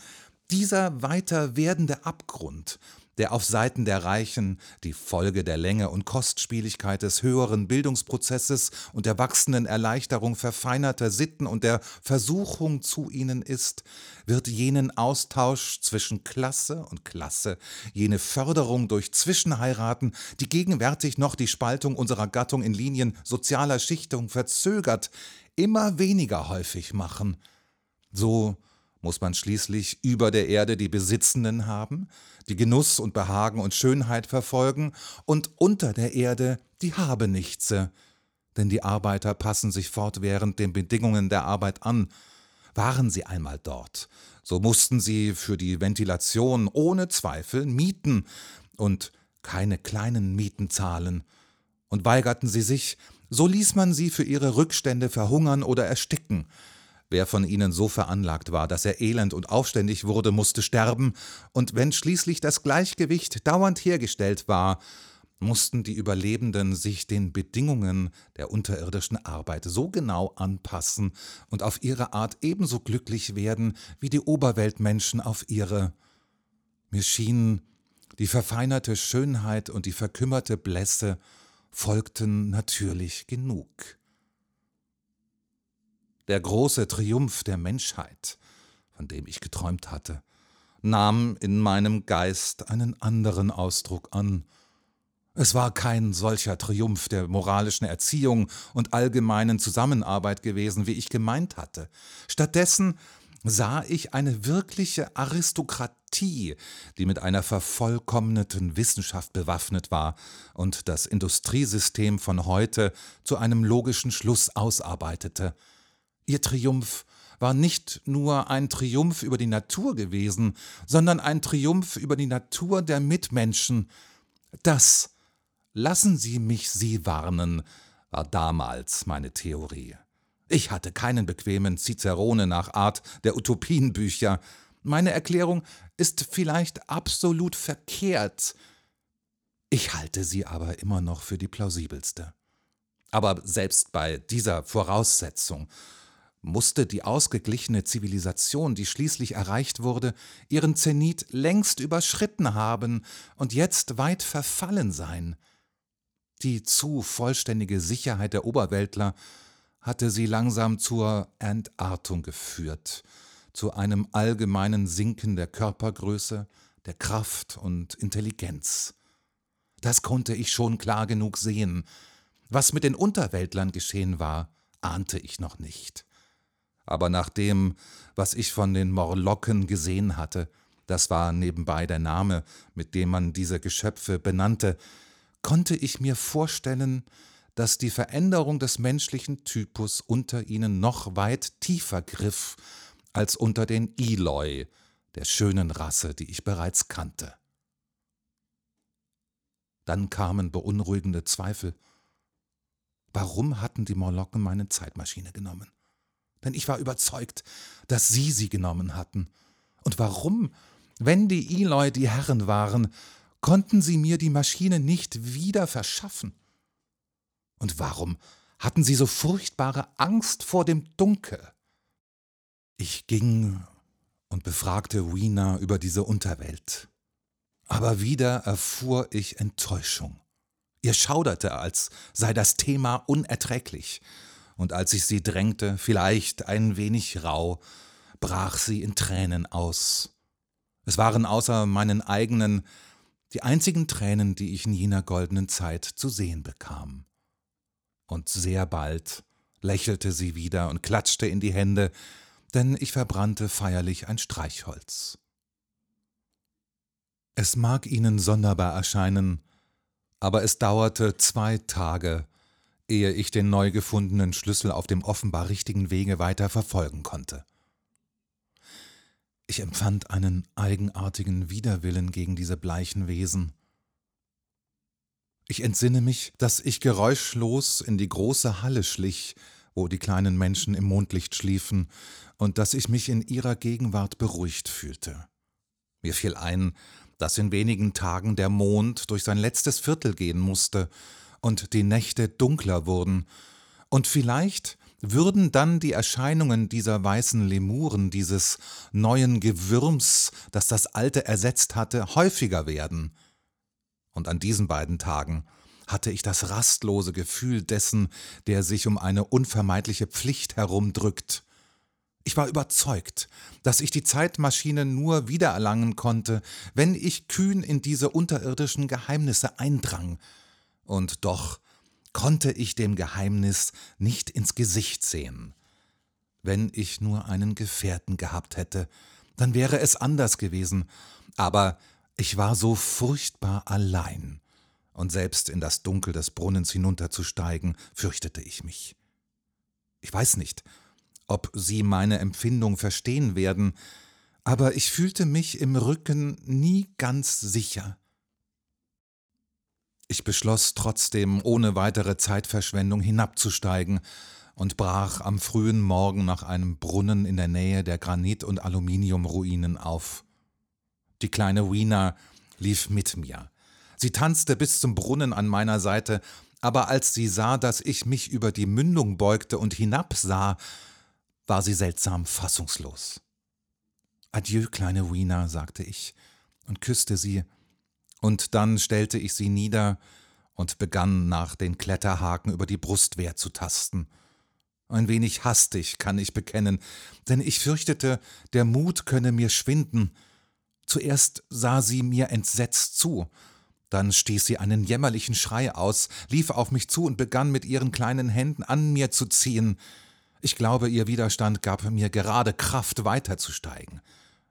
dieser weiter werdende Abgrund der auf Seiten der Reichen die Folge der Länge und Kostspieligkeit des höheren Bildungsprozesses und der wachsenden Erleichterung verfeinerter Sitten und der Versuchung zu ihnen ist, wird jenen Austausch zwischen Klasse und Klasse, jene Förderung durch Zwischenheiraten, die gegenwärtig noch die Spaltung unserer Gattung in Linien sozialer Schichtung verzögert, immer weniger häufig machen. So muss man schließlich über der Erde die Besitzenden haben, die Genuss und Behagen und Schönheit verfolgen, und unter der Erde die Habenichtse, denn die Arbeiter passen sich fortwährend den Bedingungen der Arbeit an. Waren sie einmal dort, so mussten sie für die Ventilation ohne Zweifel mieten, und keine kleinen Mieten zahlen, und weigerten sie sich, so ließ man sie für ihre Rückstände verhungern oder ersticken. Wer von ihnen so veranlagt war, dass er elend und aufständig wurde, musste sterben, und wenn schließlich das Gleichgewicht dauernd hergestellt war, mussten die Überlebenden sich den Bedingungen der unterirdischen Arbeit so genau anpassen und auf ihre Art ebenso glücklich werden wie die Oberweltmenschen auf ihre. Mir schien, die verfeinerte Schönheit und die verkümmerte Blässe folgten natürlich genug. Der große Triumph der Menschheit, von dem ich geträumt hatte, nahm in meinem Geist einen anderen Ausdruck an, es war kein solcher Triumph der moralischen Erziehung und allgemeinen Zusammenarbeit gewesen, wie ich gemeint hatte. Stattdessen sah ich eine wirkliche Aristokratie, die mit einer vervollkommneten Wissenschaft bewaffnet war und das Industriesystem von heute zu einem logischen Schluss ausarbeitete. Ihr Triumph war nicht nur ein Triumph über die Natur gewesen, sondern ein Triumph über die Natur der Mitmenschen. Das Lassen Sie mich Sie warnen, war damals meine Theorie. Ich hatte keinen bequemen Cicerone nach Art der Utopienbücher. Meine Erklärung ist vielleicht absolut verkehrt. Ich halte sie aber immer noch für die plausibelste. Aber selbst bei dieser Voraussetzung musste die ausgeglichene Zivilisation, die schließlich erreicht wurde, ihren Zenit längst überschritten haben und jetzt weit verfallen sein. Die zu vollständige Sicherheit der Oberweltler hatte sie langsam zur Entartung geführt, zu einem allgemeinen Sinken der Körpergröße, der Kraft und Intelligenz. Das konnte ich schon klar genug sehen. Was mit den Unterweltlern geschehen war, ahnte ich noch nicht. Aber nach dem, was ich von den Morlocken gesehen hatte, das war nebenbei der Name, mit dem man diese Geschöpfe benannte, konnte ich mir vorstellen, dass die Veränderung des menschlichen Typus unter ihnen noch weit tiefer griff als unter den Eloi, der schönen Rasse, die ich bereits kannte. Dann kamen beunruhigende Zweifel. Warum hatten die Morlocken meine Zeitmaschine genommen? Denn ich war überzeugt, dass sie sie genommen hatten. Und warum, wenn die Eloi die Herren waren, konnten sie mir die Maschine nicht wieder verschaffen. Und warum hatten sie so furchtbare Angst vor dem Dunkel? Ich ging und befragte Wiener über diese Unterwelt. Aber wieder erfuhr ich Enttäuschung. Ihr schauderte, als sei das Thema unerträglich, und als ich sie drängte, vielleicht ein wenig rau, brach sie in Tränen aus. Es waren außer meinen eigenen die einzigen Tränen, die ich in jener goldenen Zeit zu sehen bekam. Und sehr bald lächelte sie wieder und klatschte in die Hände, denn ich verbrannte feierlich ein Streichholz. Es mag Ihnen sonderbar erscheinen, aber es dauerte zwei Tage, ehe ich den neu gefundenen Schlüssel auf dem offenbar richtigen Wege weiter verfolgen konnte. Ich empfand einen eigenartigen Widerwillen gegen diese bleichen Wesen. Ich entsinne mich, dass ich geräuschlos in die große Halle schlich, wo die kleinen Menschen im Mondlicht schliefen, und dass ich mich in ihrer Gegenwart beruhigt fühlte. Mir fiel ein, dass in wenigen Tagen der Mond durch sein letztes Viertel gehen musste und die Nächte dunkler wurden, und vielleicht würden dann die Erscheinungen dieser weißen Lemuren, dieses neuen Gewürms, das das alte ersetzt hatte, häufiger werden. Und an diesen beiden Tagen hatte ich das rastlose Gefühl dessen, der sich um eine unvermeidliche Pflicht herumdrückt. Ich war überzeugt, dass ich die Zeitmaschine nur wiedererlangen konnte, wenn ich kühn in diese unterirdischen Geheimnisse eindrang. Und doch konnte ich dem Geheimnis nicht ins Gesicht sehen. Wenn ich nur einen Gefährten gehabt hätte, dann wäre es anders gewesen, aber ich war so furchtbar allein, und selbst in das Dunkel des Brunnens hinunterzusteigen, fürchtete ich mich. Ich weiß nicht, ob Sie meine Empfindung verstehen werden, aber ich fühlte mich im Rücken nie ganz sicher. Ich beschloss trotzdem, ohne weitere Zeitverschwendung hinabzusteigen und brach am frühen Morgen nach einem Brunnen in der Nähe der Granit- und Aluminiumruinen auf. Die kleine Wiener lief mit mir. Sie tanzte bis zum Brunnen an meiner Seite, aber als sie sah, dass ich mich über die Mündung beugte und hinabsah, war sie seltsam fassungslos. Adieu, kleine Wiener, sagte ich und küsste sie, und dann stellte ich sie nieder und begann nach den Kletterhaken über die Brustwehr zu tasten. Ein wenig hastig, kann ich bekennen, denn ich fürchtete, der Mut könne mir schwinden. Zuerst sah sie mir entsetzt zu, dann stieß sie einen jämmerlichen Schrei aus, lief auf mich zu und begann mit ihren kleinen Händen an mir zu ziehen. Ich glaube, ihr Widerstand gab mir gerade Kraft, weiterzusteigen.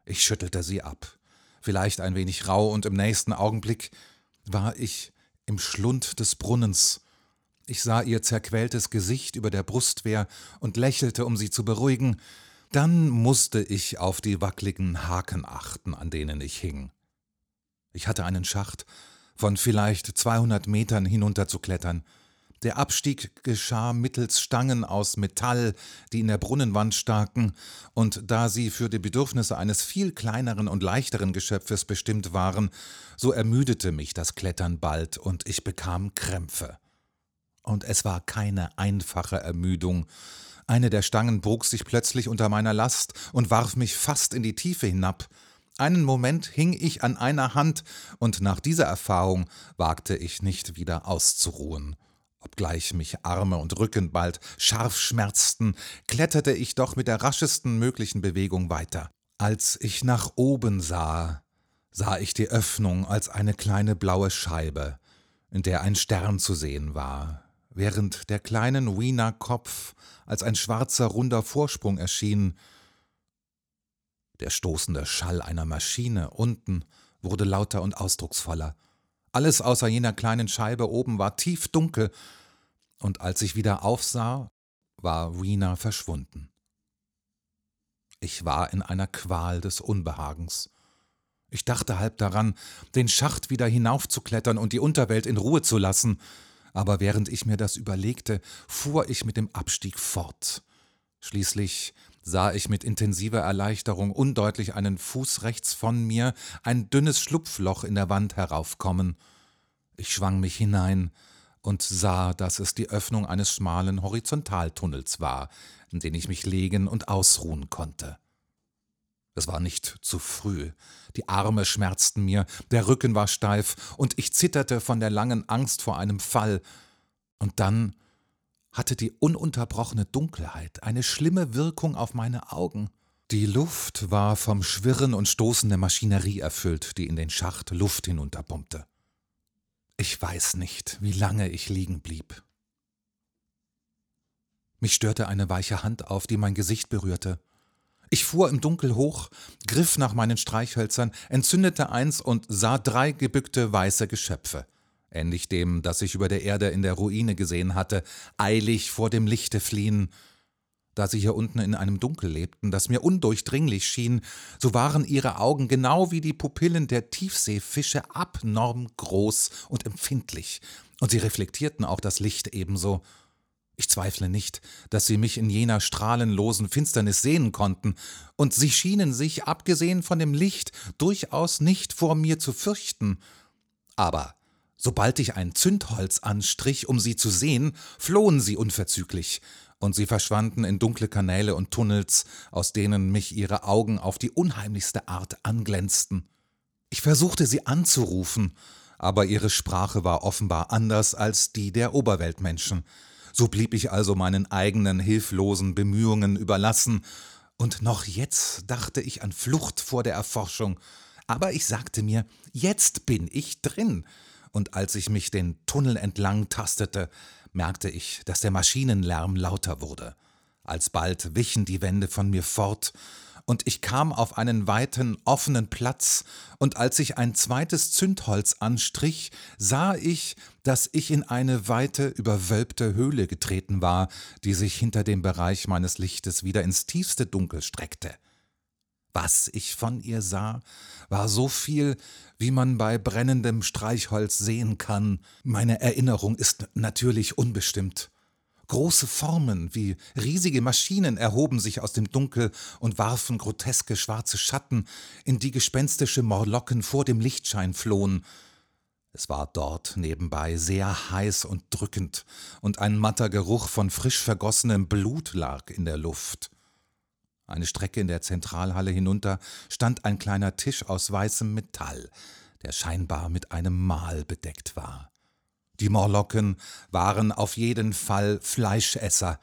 Ich schüttelte sie ab, vielleicht ein wenig rau, und im nächsten Augenblick war ich im Schlund des Brunnens. Ich sah ihr zerquältes Gesicht über der Brustwehr und lächelte, um sie zu beruhigen. Dann musste ich auf die wackligen Haken achten, an denen ich hing. Ich hatte einen Schacht, von vielleicht 200 Metern hinunterzuklettern. Der Abstieg geschah mittels Stangen aus Metall, die in der Brunnenwand staken, und da sie für die Bedürfnisse eines viel kleineren und leichteren Geschöpfes bestimmt waren, so ermüdete mich das Klettern bald und ich bekam Krämpfe. Und es war keine einfache Ermüdung. Eine der Stangen bog sich plötzlich unter meiner Last und warf mich fast in die Tiefe hinab. Einen Moment hing ich an einer Hand, und nach dieser Erfahrung wagte ich nicht wieder auszuruhen. Obgleich mich Arme und Rücken bald scharf schmerzten, kletterte ich doch mit der raschesten möglichen Bewegung weiter. Als ich nach oben sah, sah ich die Öffnung als eine kleine blaue Scheibe, in der ein Stern zu sehen war, während der kleinen Wiener Kopf als ein schwarzer runder Vorsprung erschien, der stoßende Schall einer Maschine unten wurde lauter und ausdrucksvoller. Alles außer jener kleinen Scheibe oben war tief dunkel, und als ich wieder aufsah, war Rena verschwunden. Ich war in einer Qual des Unbehagens. Ich dachte halb daran, den Schacht wieder hinaufzuklettern und die Unterwelt in Ruhe zu lassen, aber während ich mir das überlegte, fuhr ich mit dem Abstieg fort. Schließlich sah ich mit intensiver Erleichterung undeutlich einen Fuß rechts von mir ein dünnes Schlupfloch in der Wand heraufkommen. Ich schwang mich hinein und sah, dass es die Öffnung eines schmalen Horizontaltunnels war, in den ich mich legen und ausruhen konnte. Es war nicht zu früh. Die Arme schmerzten mir, der Rücken war steif, und ich zitterte von der langen Angst vor einem Fall. Und dann hatte die ununterbrochene Dunkelheit eine schlimme Wirkung auf meine Augen. Die Luft war vom Schwirren und Stoßen der Maschinerie erfüllt, die in den Schacht Luft hinunterpumpte. Ich weiß nicht, wie lange ich liegen blieb. Mich störte eine weiche Hand auf, die mein Gesicht berührte. Ich fuhr im Dunkel hoch, griff nach meinen Streichhölzern, entzündete eins und sah drei gebückte weiße Geschöpfe ähnlich dem, das ich über der Erde in der Ruine gesehen hatte, eilig vor dem Lichte fliehen. Da sie hier unten in einem Dunkel lebten, das mir undurchdringlich schien, so waren ihre Augen genau wie die Pupillen der Tiefseefische abnorm groß und empfindlich, und sie reflektierten auch das Licht ebenso. Ich zweifle nicht, dass sie mich in jener strahlenlosen Finsternis sehen konnten, und sie schienen sich, abgesehen von dem Licht, durchaus nicht vor mir zu fürchten. Aber Sobald ich ein Zündholz anstrich, um sie zu sehen, flohen sie unverzüglich, und sie verschwanden in dunkle Kanäle und Tunnels, aus denen mich ihre Augen auf die unheimlichste Art anglänzten. Ich versuchte sie anzurufen, aber ihre Sprache war offenbar anders als die der Oberweltmenschen. So blieb ich also meinen eigenen hilflosen Bemühungen überlassen, und noch jetzt dachte ich an Flucht vor der Erforschung, aber ich sagte mir, jetzt bin ich drin, und als ich mich den Tunnel entlang tastete, merkte ich, dass der Maschinenlärm lauter wurde. Alsbald wichen die Wände von mir fort, und ich kam auf einen weiten, offenen Platz, und als ich ein zweites Zündholz anstrich, sah ich, dass ich in eine weite, überwölbte Höhle getreten war, die sich hinter dem Bereich meines Lichtes wieder ins tiefste Dunkel streckte. Was ich von ihr sah, war so viel, wie man bei brennendem Streichholz sehen kann. Meine Erinnerung ist natürlich unbestimmt. Große Formen wie riesige Maschinen erhoben sich aus dem Dunkel und warfen groteske schwarze Schatten, in die gespenstische Morlocken vor dem Lichtschein flohen. Es war dort nebenbei sehr heiß und drückend, und ein matter Geruch von frisch vergossenem Blut lag in der Luft. Eine Strecke in der Zentralhalle hinunter stand ein kleiner Tisch aus weißem Metall, der scheinbar mit einem Mal bedeckt war. Die Morlocken waren auf jeden Fall Fleischesser.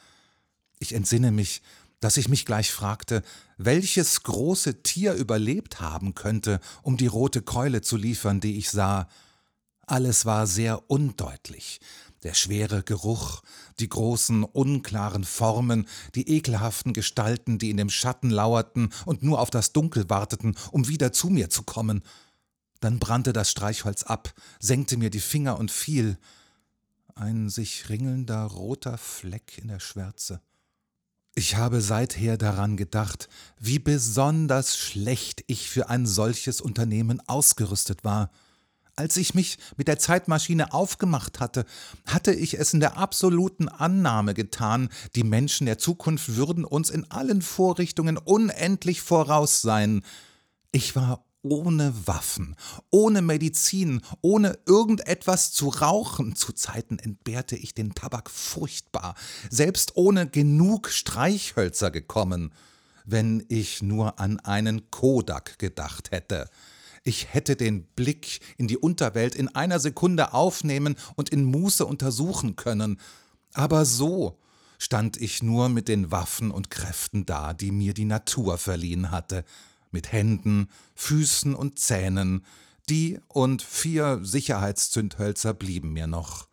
Ich entsinne mich, dass ich mich gleich fragte, welches große Tier überlebt haben könnte, um die rote Keule zu liefern, die ich sah. Alles war sehr undeutlich. Der schwere Geruch, die großen, unklaren Formen, die ekelhaften Gestalten, die in dem Schatten lauerten und nur auf das Dunkel warteten, um wieder zu mir zu kommen. Dann brannte das Streichholz ab, senkte mir die Finger und fiel. Ein sich ringelnder roter Fleck in der Schwärze. Ich habe seither daran gedacht, wie besonders schlecht ich für ein solches Unternehmen ausgerüstet war. Als ich mich mit der Zeitmaschine aufgemacht hatte, hatte ich es in der absoluten Annahme getan, die Menschen der Zukunft würden uns in allen Vorrichtungen unendlich voraus sein. Ich war ohne Waffen, ohne Medizin, ohne irgendetwas zu rauchen. Zu Zeiten entbehrte ich den Tabak furchtbar, selbst ohne genug Streichhölzer gekommen. Wenn ich nur an einen Kodak gedacht hätte. Ich hätte den Blick in die Unterwelt in einer Sekunde aufnehmen und in Muße untersuchen können. Aber so stand ich nur mit den Waffen und Kräften da, die mir die Natur verliehen hatte mit Händen, Füßen und Zähnen, die und vier Sicherheitszündhölzer blieben mir noch.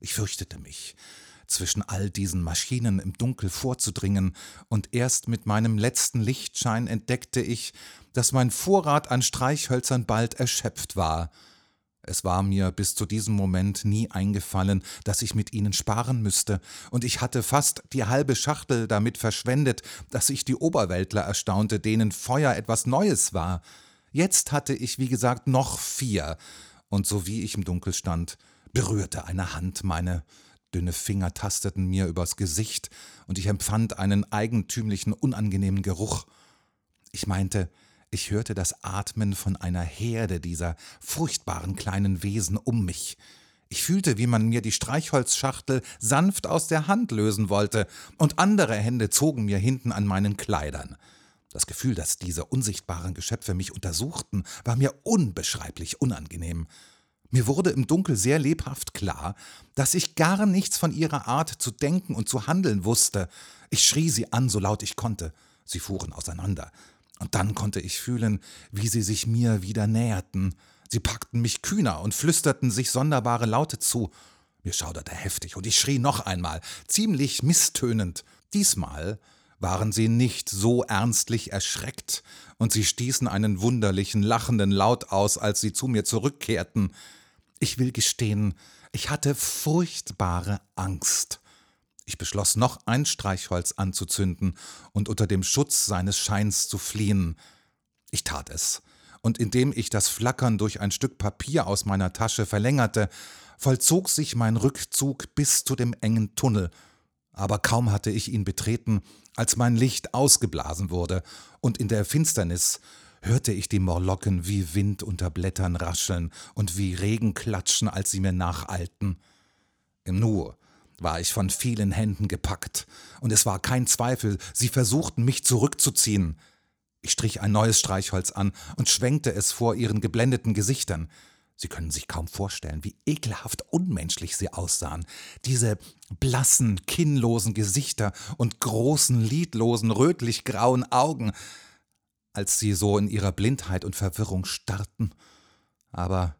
Ich fürchtete mich, zwischen all diesen Maschinen im Dunkel vorzudringen, und erst mit meinem letzten Lichtschein entdeckte ich, dass mein Vorrat an Streichhölzern bald erschöpft war, es war mir bis zu diesem Moment nie eingefallen, dass ich mit ihnen sparen müsste, und ich hatte fast die halbe Schachtel damit verschwendet, dass ich die Oberweltler erstaunte, denen Feuer etwas Neues war. Jetzt hatte ich, wie gesagt, noch vier, und so wie ich im Dunkel stand, berührte eine Hand meine dünne Finger tasteten mir übers Gesicht, und ich empfand einen eigentümlichen, unangenehmen Geruch. Ich meinte, ich hörte das Atmen von einer Herde dieser furchtbaren kleinen Wesen um mich. Ich fühlte, wie man mir die Streichholzschachtel sanft aus der Hand lösen wollte, und andere Hände zogen mir hinten an meinen Kleidern. Das Gefühl, dass diese unsichtbaren Geschöpfe mich untersuchten, war mir unbeschreiblich unangenehm. Mir wurde im Dunkel sehr lebhaft klar, dass ich gar nichts von ihrer Art zu denken und zu handeln wusste. Ich schrie sie an, so laut ich konnte. Sie fuhren auseinander. Und dann konnte ich fühlen, wie sie sich mir wieder näherten. Sie packten mich kühner und flüsterten sich sonderbare Laute zu. Mir schauderte heftig und ich schrie noch einmal, ziemlich misstönend. Diesmal waren sie nicht so ernstlich erschreckt, und sie stießen einen wunderlichen, lachenden Laut aus, als sie zu mir zurückkehrten. Ich will gestehen, ich hatte furchtbare Angst. Ich beschloss noch ein Streichholz anzuzünden und unter dem Schutz seines Scheins zu fliehen. Ich tat es, und indem ich das Flackern durch ein Stück Papier aus meiner Tasche verlängerte, vollzog sich mein Rückzug bis zu dem engen Tunnel. Aber kaum hatte ich ihn betreten, als mein Licht ausgeblasen wurde, und in der Finsternis hörte ich die Morlocken wie Wind unter Blättern rascheln und wie Regen klatschen, als sie mir nacheilten. Im Nu war ich von vielen Händen gepackt, und es war kein Zweifel, sie versuchten mich zurückzuziehen. Ich strich ein neues Streichholz an und schwenkte es vor ihren geblendeten Gesichtern. Sie können sich kaum vorstellen, wie ekelhaft unmenschlich sie aussahen. Diese blassen, kinnlosen Gesichter und großen, lidlosen, rötlich-grauen Augen, als sie so in ihrer Blindheit und Verwirrung starrten. Aber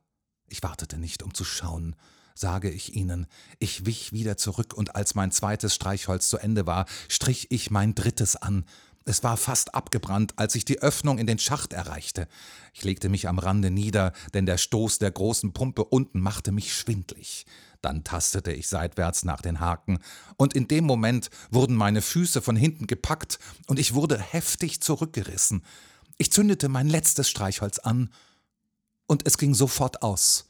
ich wartete nicht, um zu schauen sage ich Ihnen. Ich wich wieder zurück, und als mein zweites Streichholz zu Ende war, strich ich mein drittes an. Es war fast abgebrannt, als ich die Öffnung in den Schacht erreichte. Ich legte mich am Rande nieder, denn der Stoß der großen Pumpe unten machte mich schwindlig. Dann tastete ich seitwärts nach den Haken, und in dem Moment wurden meine Füße von hinten gepackt und ich wurde heftig zurückgerissen. Ich zündete mein letztes Streichholz an, und es ging sofort aus.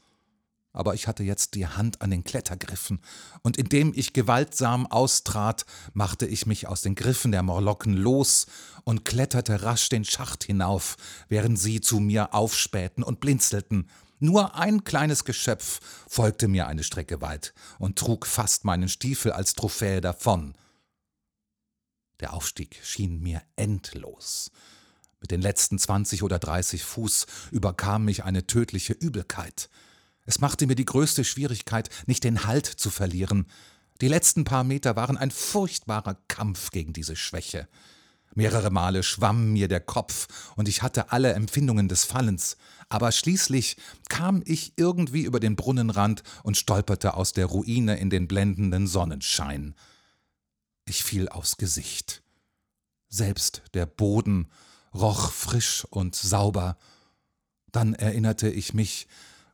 Aber ich hatte jetzt die Hand an den Klettergriffen, und indem ich gewaltsam austrat, machte ich mich aus den Griffen der Morlocken los und kletterte rasch den Schacht hinauf, während sie zu mir aufspähten und blinzelten. Nur ein kleines Geschöpf folgte mir eine Strecke weit und trug fast meinen Stiefel als Trophäe davon. Der Aufstieg schien mir endlos. Mit den letzten zwanzig oder dreißig Fuß überkam mich eine tödliche Übelkeit. Es machte mir die größte Schwierigkeit, nicht den Halt zu verlieren. Die letzten paar Meter waren ein furchtbarer Kampf gegen diese Schwäche. Mehrere Male schwamm mir der Kopf und ich hatte alle Empfindungen des Fallens, aber schließlich kam ich irgendwie über den Brunnenrand und stolperte aus der Ruine in den blendenden Sonnenschein. Ich fiel aufs Gesicht. Selbst der Boden roch frisch und sauber. Dann erinnerte ich mich,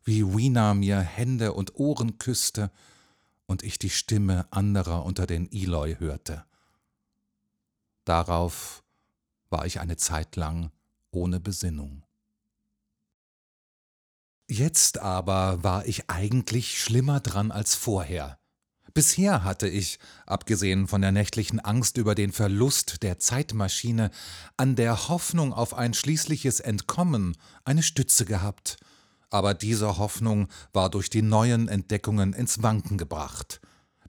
wie Wina mir Hände und Ohren küsste und ich die Stimme anderer unter den Eloi hörte. Darauf war ich eine Zeit lang ohne Besinnung. Jetzt aber war ich eigentlich schlimmer dran als vorher. Bisher hatte ich, abgesehen von der nächtlichen Angst über den Verlust der Zeitmaschine, an der Hoffnung auf ein schließliches Entkommen eine Stütze gehabt. Aber diese Hoffnung war durch die neuen Entdeckungen ins Wanken gebracht.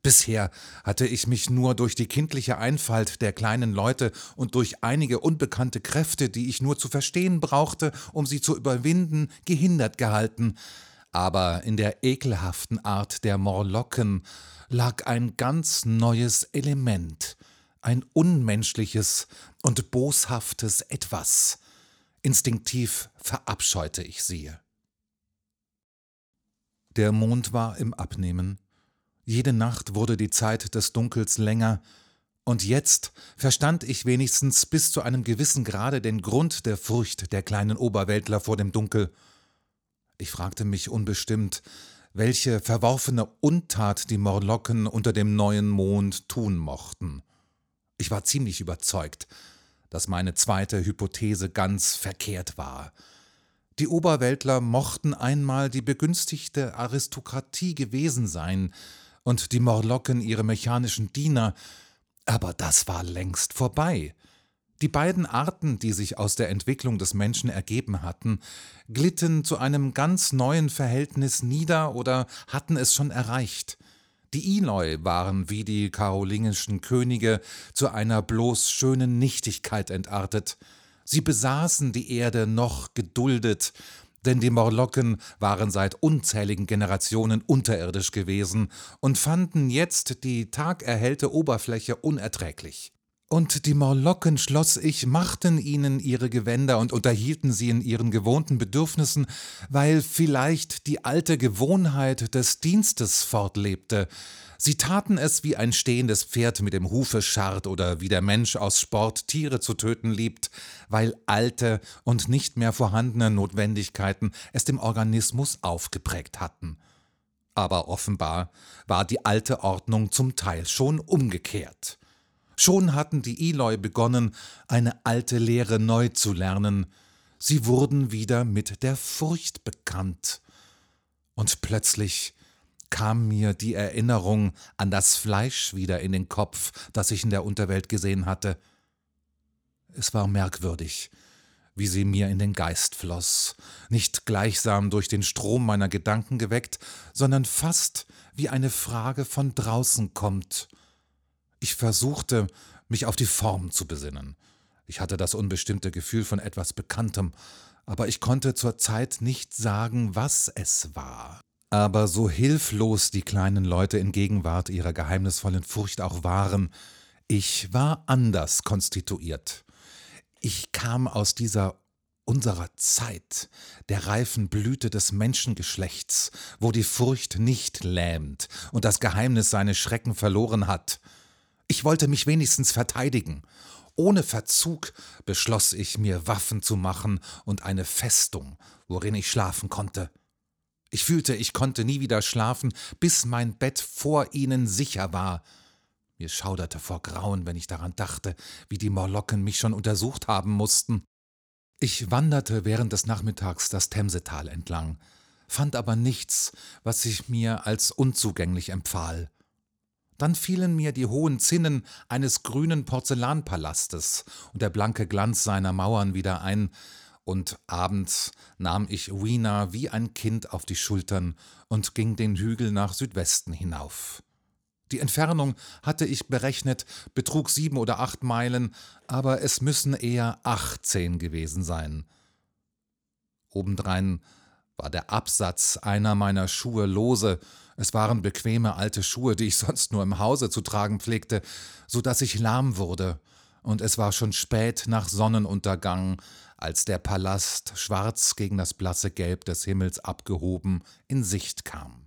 Bisher hatte ich mich nur durch die kindliche Einfalt der kleinen Leute und durch einige unbekannte Kräfte, die ich nur zu verstehen brauchte, um sie zu überwinden, gehindert gehalten. Aber in der ekelhaften Art der Morlocken lag ein ganz neues Element, ein unmenschliches und boshaftes Etwas. Instinktiv verabscheute ich sie. Der Mond war im Abnehmen. Jede Nacht wurde die Zeit des Dunkels länger, und jetzt verstand ich wenigstens bis zu einem gewissen Grade den Grund der Furcht der kleinen Oberweltler vor dem Dunkel. Ich fragte mich unbestimmt, welche verworfene Untat die Morlocken unter dem neuen Mond tun mochten. Ich war ziemlich überzeugt, dass meine zweite Hypothese ganz verkehrt war. Die Oberweltler mochten einmal die begünstigte Aristokratie gewesen sein, und die Morlocken ihre mechanischen Diener, aber das war längst vorbei. Die beiden Arten, die sich aus der Entwicklung des Menschen ergeben hatten, glitten zu einem ganz neuen Verhältnis nieder oder hatten es schon erreicht. Die Eloi waren wie die karolingischen Könige zu einer bloß schönen Nichtigkeit entartet. Sie besaßen die Erde noch geduldet, denn die Morlocken waren seit unzähligen Generationen unterirdisch gewesen und fanden jetzt die tagerhellte Oberfläche unerträglich. Und die Morlocken, schloss ich, machten ihnen ihre Gewänder und unterhielten sie in ihren gewohnten Bedürfnissen, weil vielleicht die alte Gewohnheit des Dienstes fortlebte, Sie taten es, wie ein stehendes Pferd mit dem Hufe scharrt oder wie der Mensch aus Sport Tiere zu töten liebt, weil alte und nicht mehr vorhandene Notwendigkeiten es dem Organismus aufgeprägt hatten. Aber offenbar war die alte Ordnung zum Teil schon umgekehrt. Schon hatten die Eloi begonnen, eine alte Lehre neu zu lernen. Sie wurden wieder mit der Furcht bekannt. Und plötzlich kam mir die Erinnerung an das Fleisch wieder in den Kopf, das ich in der Unterwelt gesehen hatte. Es war merkwürdig, wie sie mir in den Geist floss, nicht gleichsam durch den Strom meiner Gedanken geweckt, sondern fast wie eine Frage von draußen kommt. Ich versuchte, mich auf die Form zu besinnen. Ich hatte das unbestimmte Gefühl von etwas Bekanntem, aber ich konnte zur Zeit nicht sagen, was es war. Aber so hilflos die kleinen Leute in Gegenwart ihrer geheimnisvollen Furcht auch waren, ich war anders konstituiert. Ich kam aus dieser unserer Zeit, der reifen Blüte des Menschengeschlechts, wo die Furcht nicht lähmt und das Geheimnis seine Schrecken verloren hat. Ich wollte mich wenigstens verteidigen. Ohne Verzug beschloss ich mir Waffen zu machen und eine Festung, worin ich schlafen konnte. Ich fühlte, ich konnte nie wieder schlafen, bis mein Bett vor ihnen sicher war. Mir schauderte vor Grauen, wenn ich daran dachte, wie die Morlocken mich schon untersucht haben mussten. Ich wanderte während des Nachmittags das Themsetal entlang, fand aber nichts, was sich mir als unzugänglich empfahl. Dann fielen mir die hohen Zinnen eines grünen Porzellanpalastes und der blanke Glanz seiner Mauern wieder ein, und abends nahm ich Wiener wie ein Kind auf die Schultern und ging den Hügel nach Südwesten hinauf. Die Entfernung hatte ich berechnet, betrug sieben oder acht Meilen, aber es müssen eher achtzehn gewesen sein. Obendrein war der Absatz einer meiner Schuhe lose, es waren bequeme alte Schuhe, die ich sonst nur im Hause zu tragen pflegte, so dass ich lahm wurde, und es war schon spät nach Sonnenuntergang, als der Palast, schwarz gegen das blasse Gelb des Himmels abgehoben, in Sicht kam.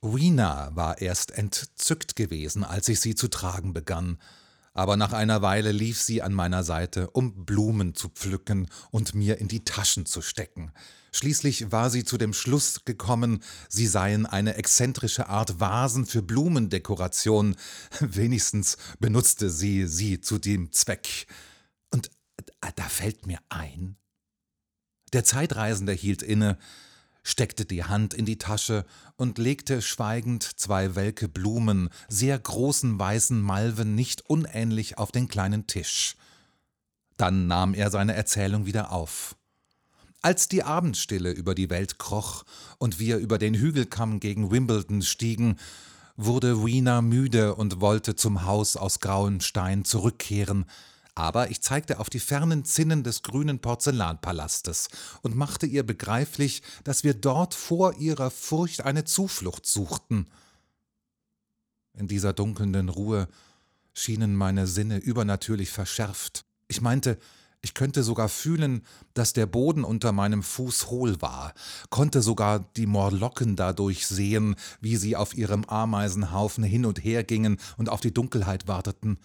Wina war erst entzückt gewesen, als ich sie zu tragen begann, aber nach einer Weile lief sie an meiner Seite, um Blumen zu pflücken und mir in die Taschen zu stecken. Schließlich war sie zu dem Schluss gekommen, sie seien eine exzentrische Art Vasen für Blumendekoration, wenigstens benutzte sie sie zu dem Zweck. Und da fällt mir ein. Der Zeitreisende hielt inne, steckte die Hand in die Tasche und legte schweigend zwei welke Blumen, sehr großen weißen Malven nicht unähnlich auf den kleinen Tisch. Dann nahm er seine Erzählung wieder auf. Als die Abendstille über die Welt kroch und wir über den Hügelkamm gegen Wimbledon stiegen, wurde Wiener müde und wollte zum Haus aus grauem Stein zurückkehren, aber ich zeigte auf die fernen Zinnen des grünen Porzellanpalastes und machte ihr begreiflich, dass wir dort vor ihrer Furcht eine Zuflucht suchten. In dieser dunkelnden Ruhe schienen meine Sinne übernatürlich verschärft. Ich meinte, ich könnte sogar fühlen, dass der Boden unter meinem Fuß hohl war, konnte sogar die Morlocken dadurch sehen, wie sie auf ihrem Ameisenhaufen hin und her gingen und auf die Dunkelheit warteten.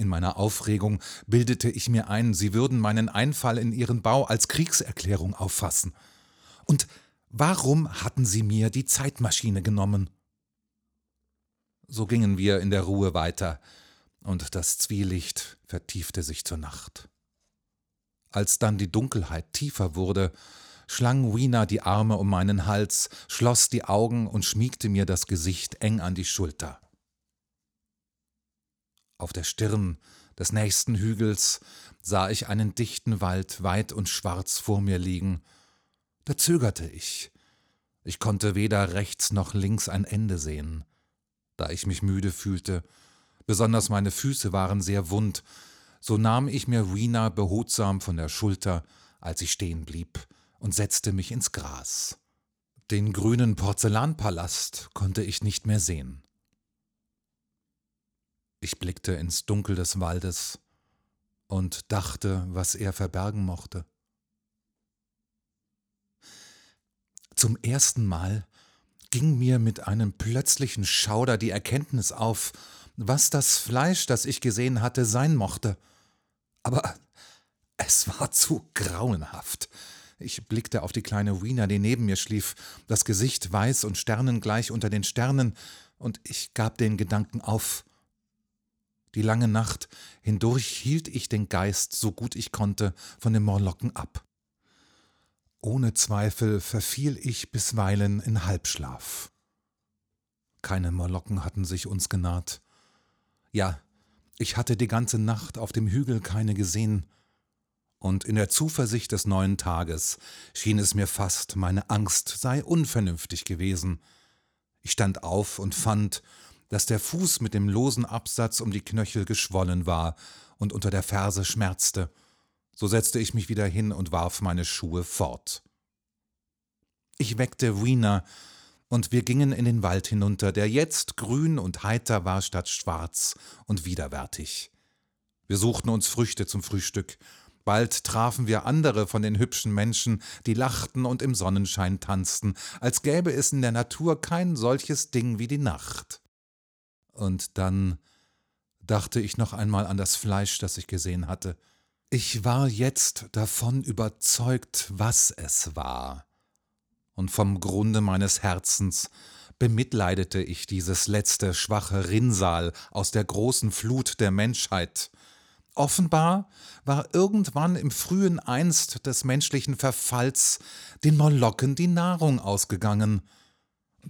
In meiner Aufregung bildete ich mir ein, sie würden meinen Einfall in ihren Bau als Kriegserklärung auffassen. Und warum hatten sie mir die Zeitmaschine genommen? So gingen wir in der Ruhe weiter, und das Zwielicht vertiefte sich zur Nacht. Als dann die Dunkelheit tiefer wurde, schlang Wina die Arme um meinen Hals, schloss die Augen und schmiegte mir das Gesicht eng an die Schulter. Auf der Stirn des nächsten Hügels sah ich einen dichten Wald weit und schwarz vor mir liegen. Da zögerte ich. Ich konnte weder rechts noch links ein Ende sehen. Da ich mich müde fühlte, besonders meine Füße waren sehr wund, so nahm ich mir Wiener behutsam von der Schulter, als ich stehen blieb, und setzte mich ins Gras. Den grünen Porzellanpalast konnte ich nicht mehr sehen. Ich blickte ins Dunkel des Waldes und dachte, was er verbergen mochte. Zum ersten Mal ging mir mit einem plötzlichen Schauder die Erkenntnis auf, was das Fleisch, das ich gesehen hatte, sein mochte. Aber es war zu grauenhaft. Ich blickte auf die kleine Wiener, die neben mir schlief, das Gesicht weiß und sternengleich unter den Sternen, und ich gab den Gedanken auf. Die lange Nacht hindurch hielt ich den Geist, so gut ich konnte, von den Morlocken ab. Ohne Zweifel verfiel ich bisweilen in Halbschlaf. Keine Morlocken hatten sich uns genaht. Ja, ich hatte die ganze Nacht auf dem Hügel keine gesehen, und in der Zuversicht des neuen Tages schien es mir fast, meine Angst sei unvernünftig gewesen. Ich stand auf und fand, dass der Fuß mit dem losen Absatz um die Knöchel geschwollen war und unter der Ferse schmerzte. So setzte ich mich wieder hin und warf meine Schuhe fort. Ich weckte Wiener, und wir gingen in den Wald hinunter, der jetzt grün und heiter war statt schwarz und widerwärtig. Wir suchten uns Früchte zum Frühstück. Bald trafen wir andere von den hübschen Menschen, die lachten und im Sonnenschein tanzten, als gäbe es in der Natur kein solches Ding wie die Nacht. Und dann dachte ich noch einmal an das Fleisch, das ich gesehen hatte. Ich war jetzt davon überzeugt, was es war. und vom Grunde meines Herzens bemitleidete ich dieses letzte schwache Rinnsal aus der großen Flut der Menschheit. Offenbar war irgendwann im frühen Einst des menschlichen Verfalls den Molokken die Nahrung ausgegangen.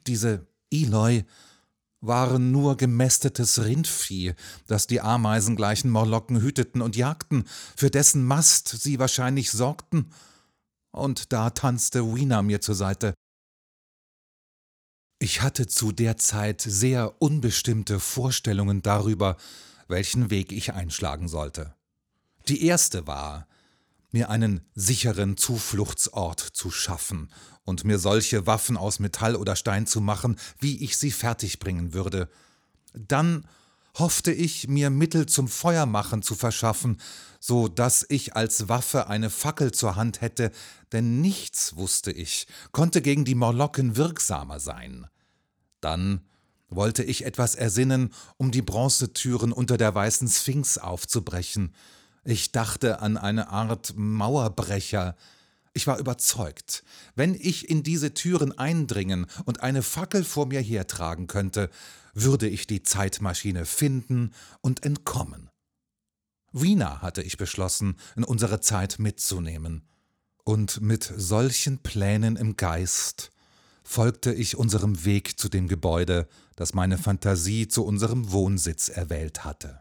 Diese Eloi waren nur gemästetes Rindvieh, das die ameisengleichen Morlocken hüteten und jagten, für dessen Mast sie wahrscheinlich sorgten. Und da tanzte Wiener mir zur Seite. Ich hatte zu der Zeit sehr unbestimmte Vorstellungen darüber, welchen Weg ich einschlagen sollte. Die erste war, mir einen sicheren Zufluchtsort zu schaffen und mir solche Waffen aus Metall oder Stein zu machen, wie ich sie fertigbringen würde. Dann hoffte ich, mir Mittel zum Feuermachen zu verschaffen, so dass ich als Waffe eine Fackel zur Hand hätte, denn nichts, wusste ich, konnte gegen die Morlocken wirksamer sein. Dann wollte ich etwas ersinnen, um die Bronzetüren unter der weißen Sphinx aufzubrechen. Ich dachte an eine Art Mauerbrecher. Ich war überzeugt, wenn ich in diese Türen eindringen und eine Fackel vor mir hertragen könnte, würde ich die Zeitmaschine finden und entkommen. Wiener hatte ich beschlossen, in unsere Zeit mitzunehmen. Und mit solchen Plänen im Geist folgte ich unserem Weg zu dem Gebäude, das meine Fantasie zu unserem Wohnsitz erwählt hatte.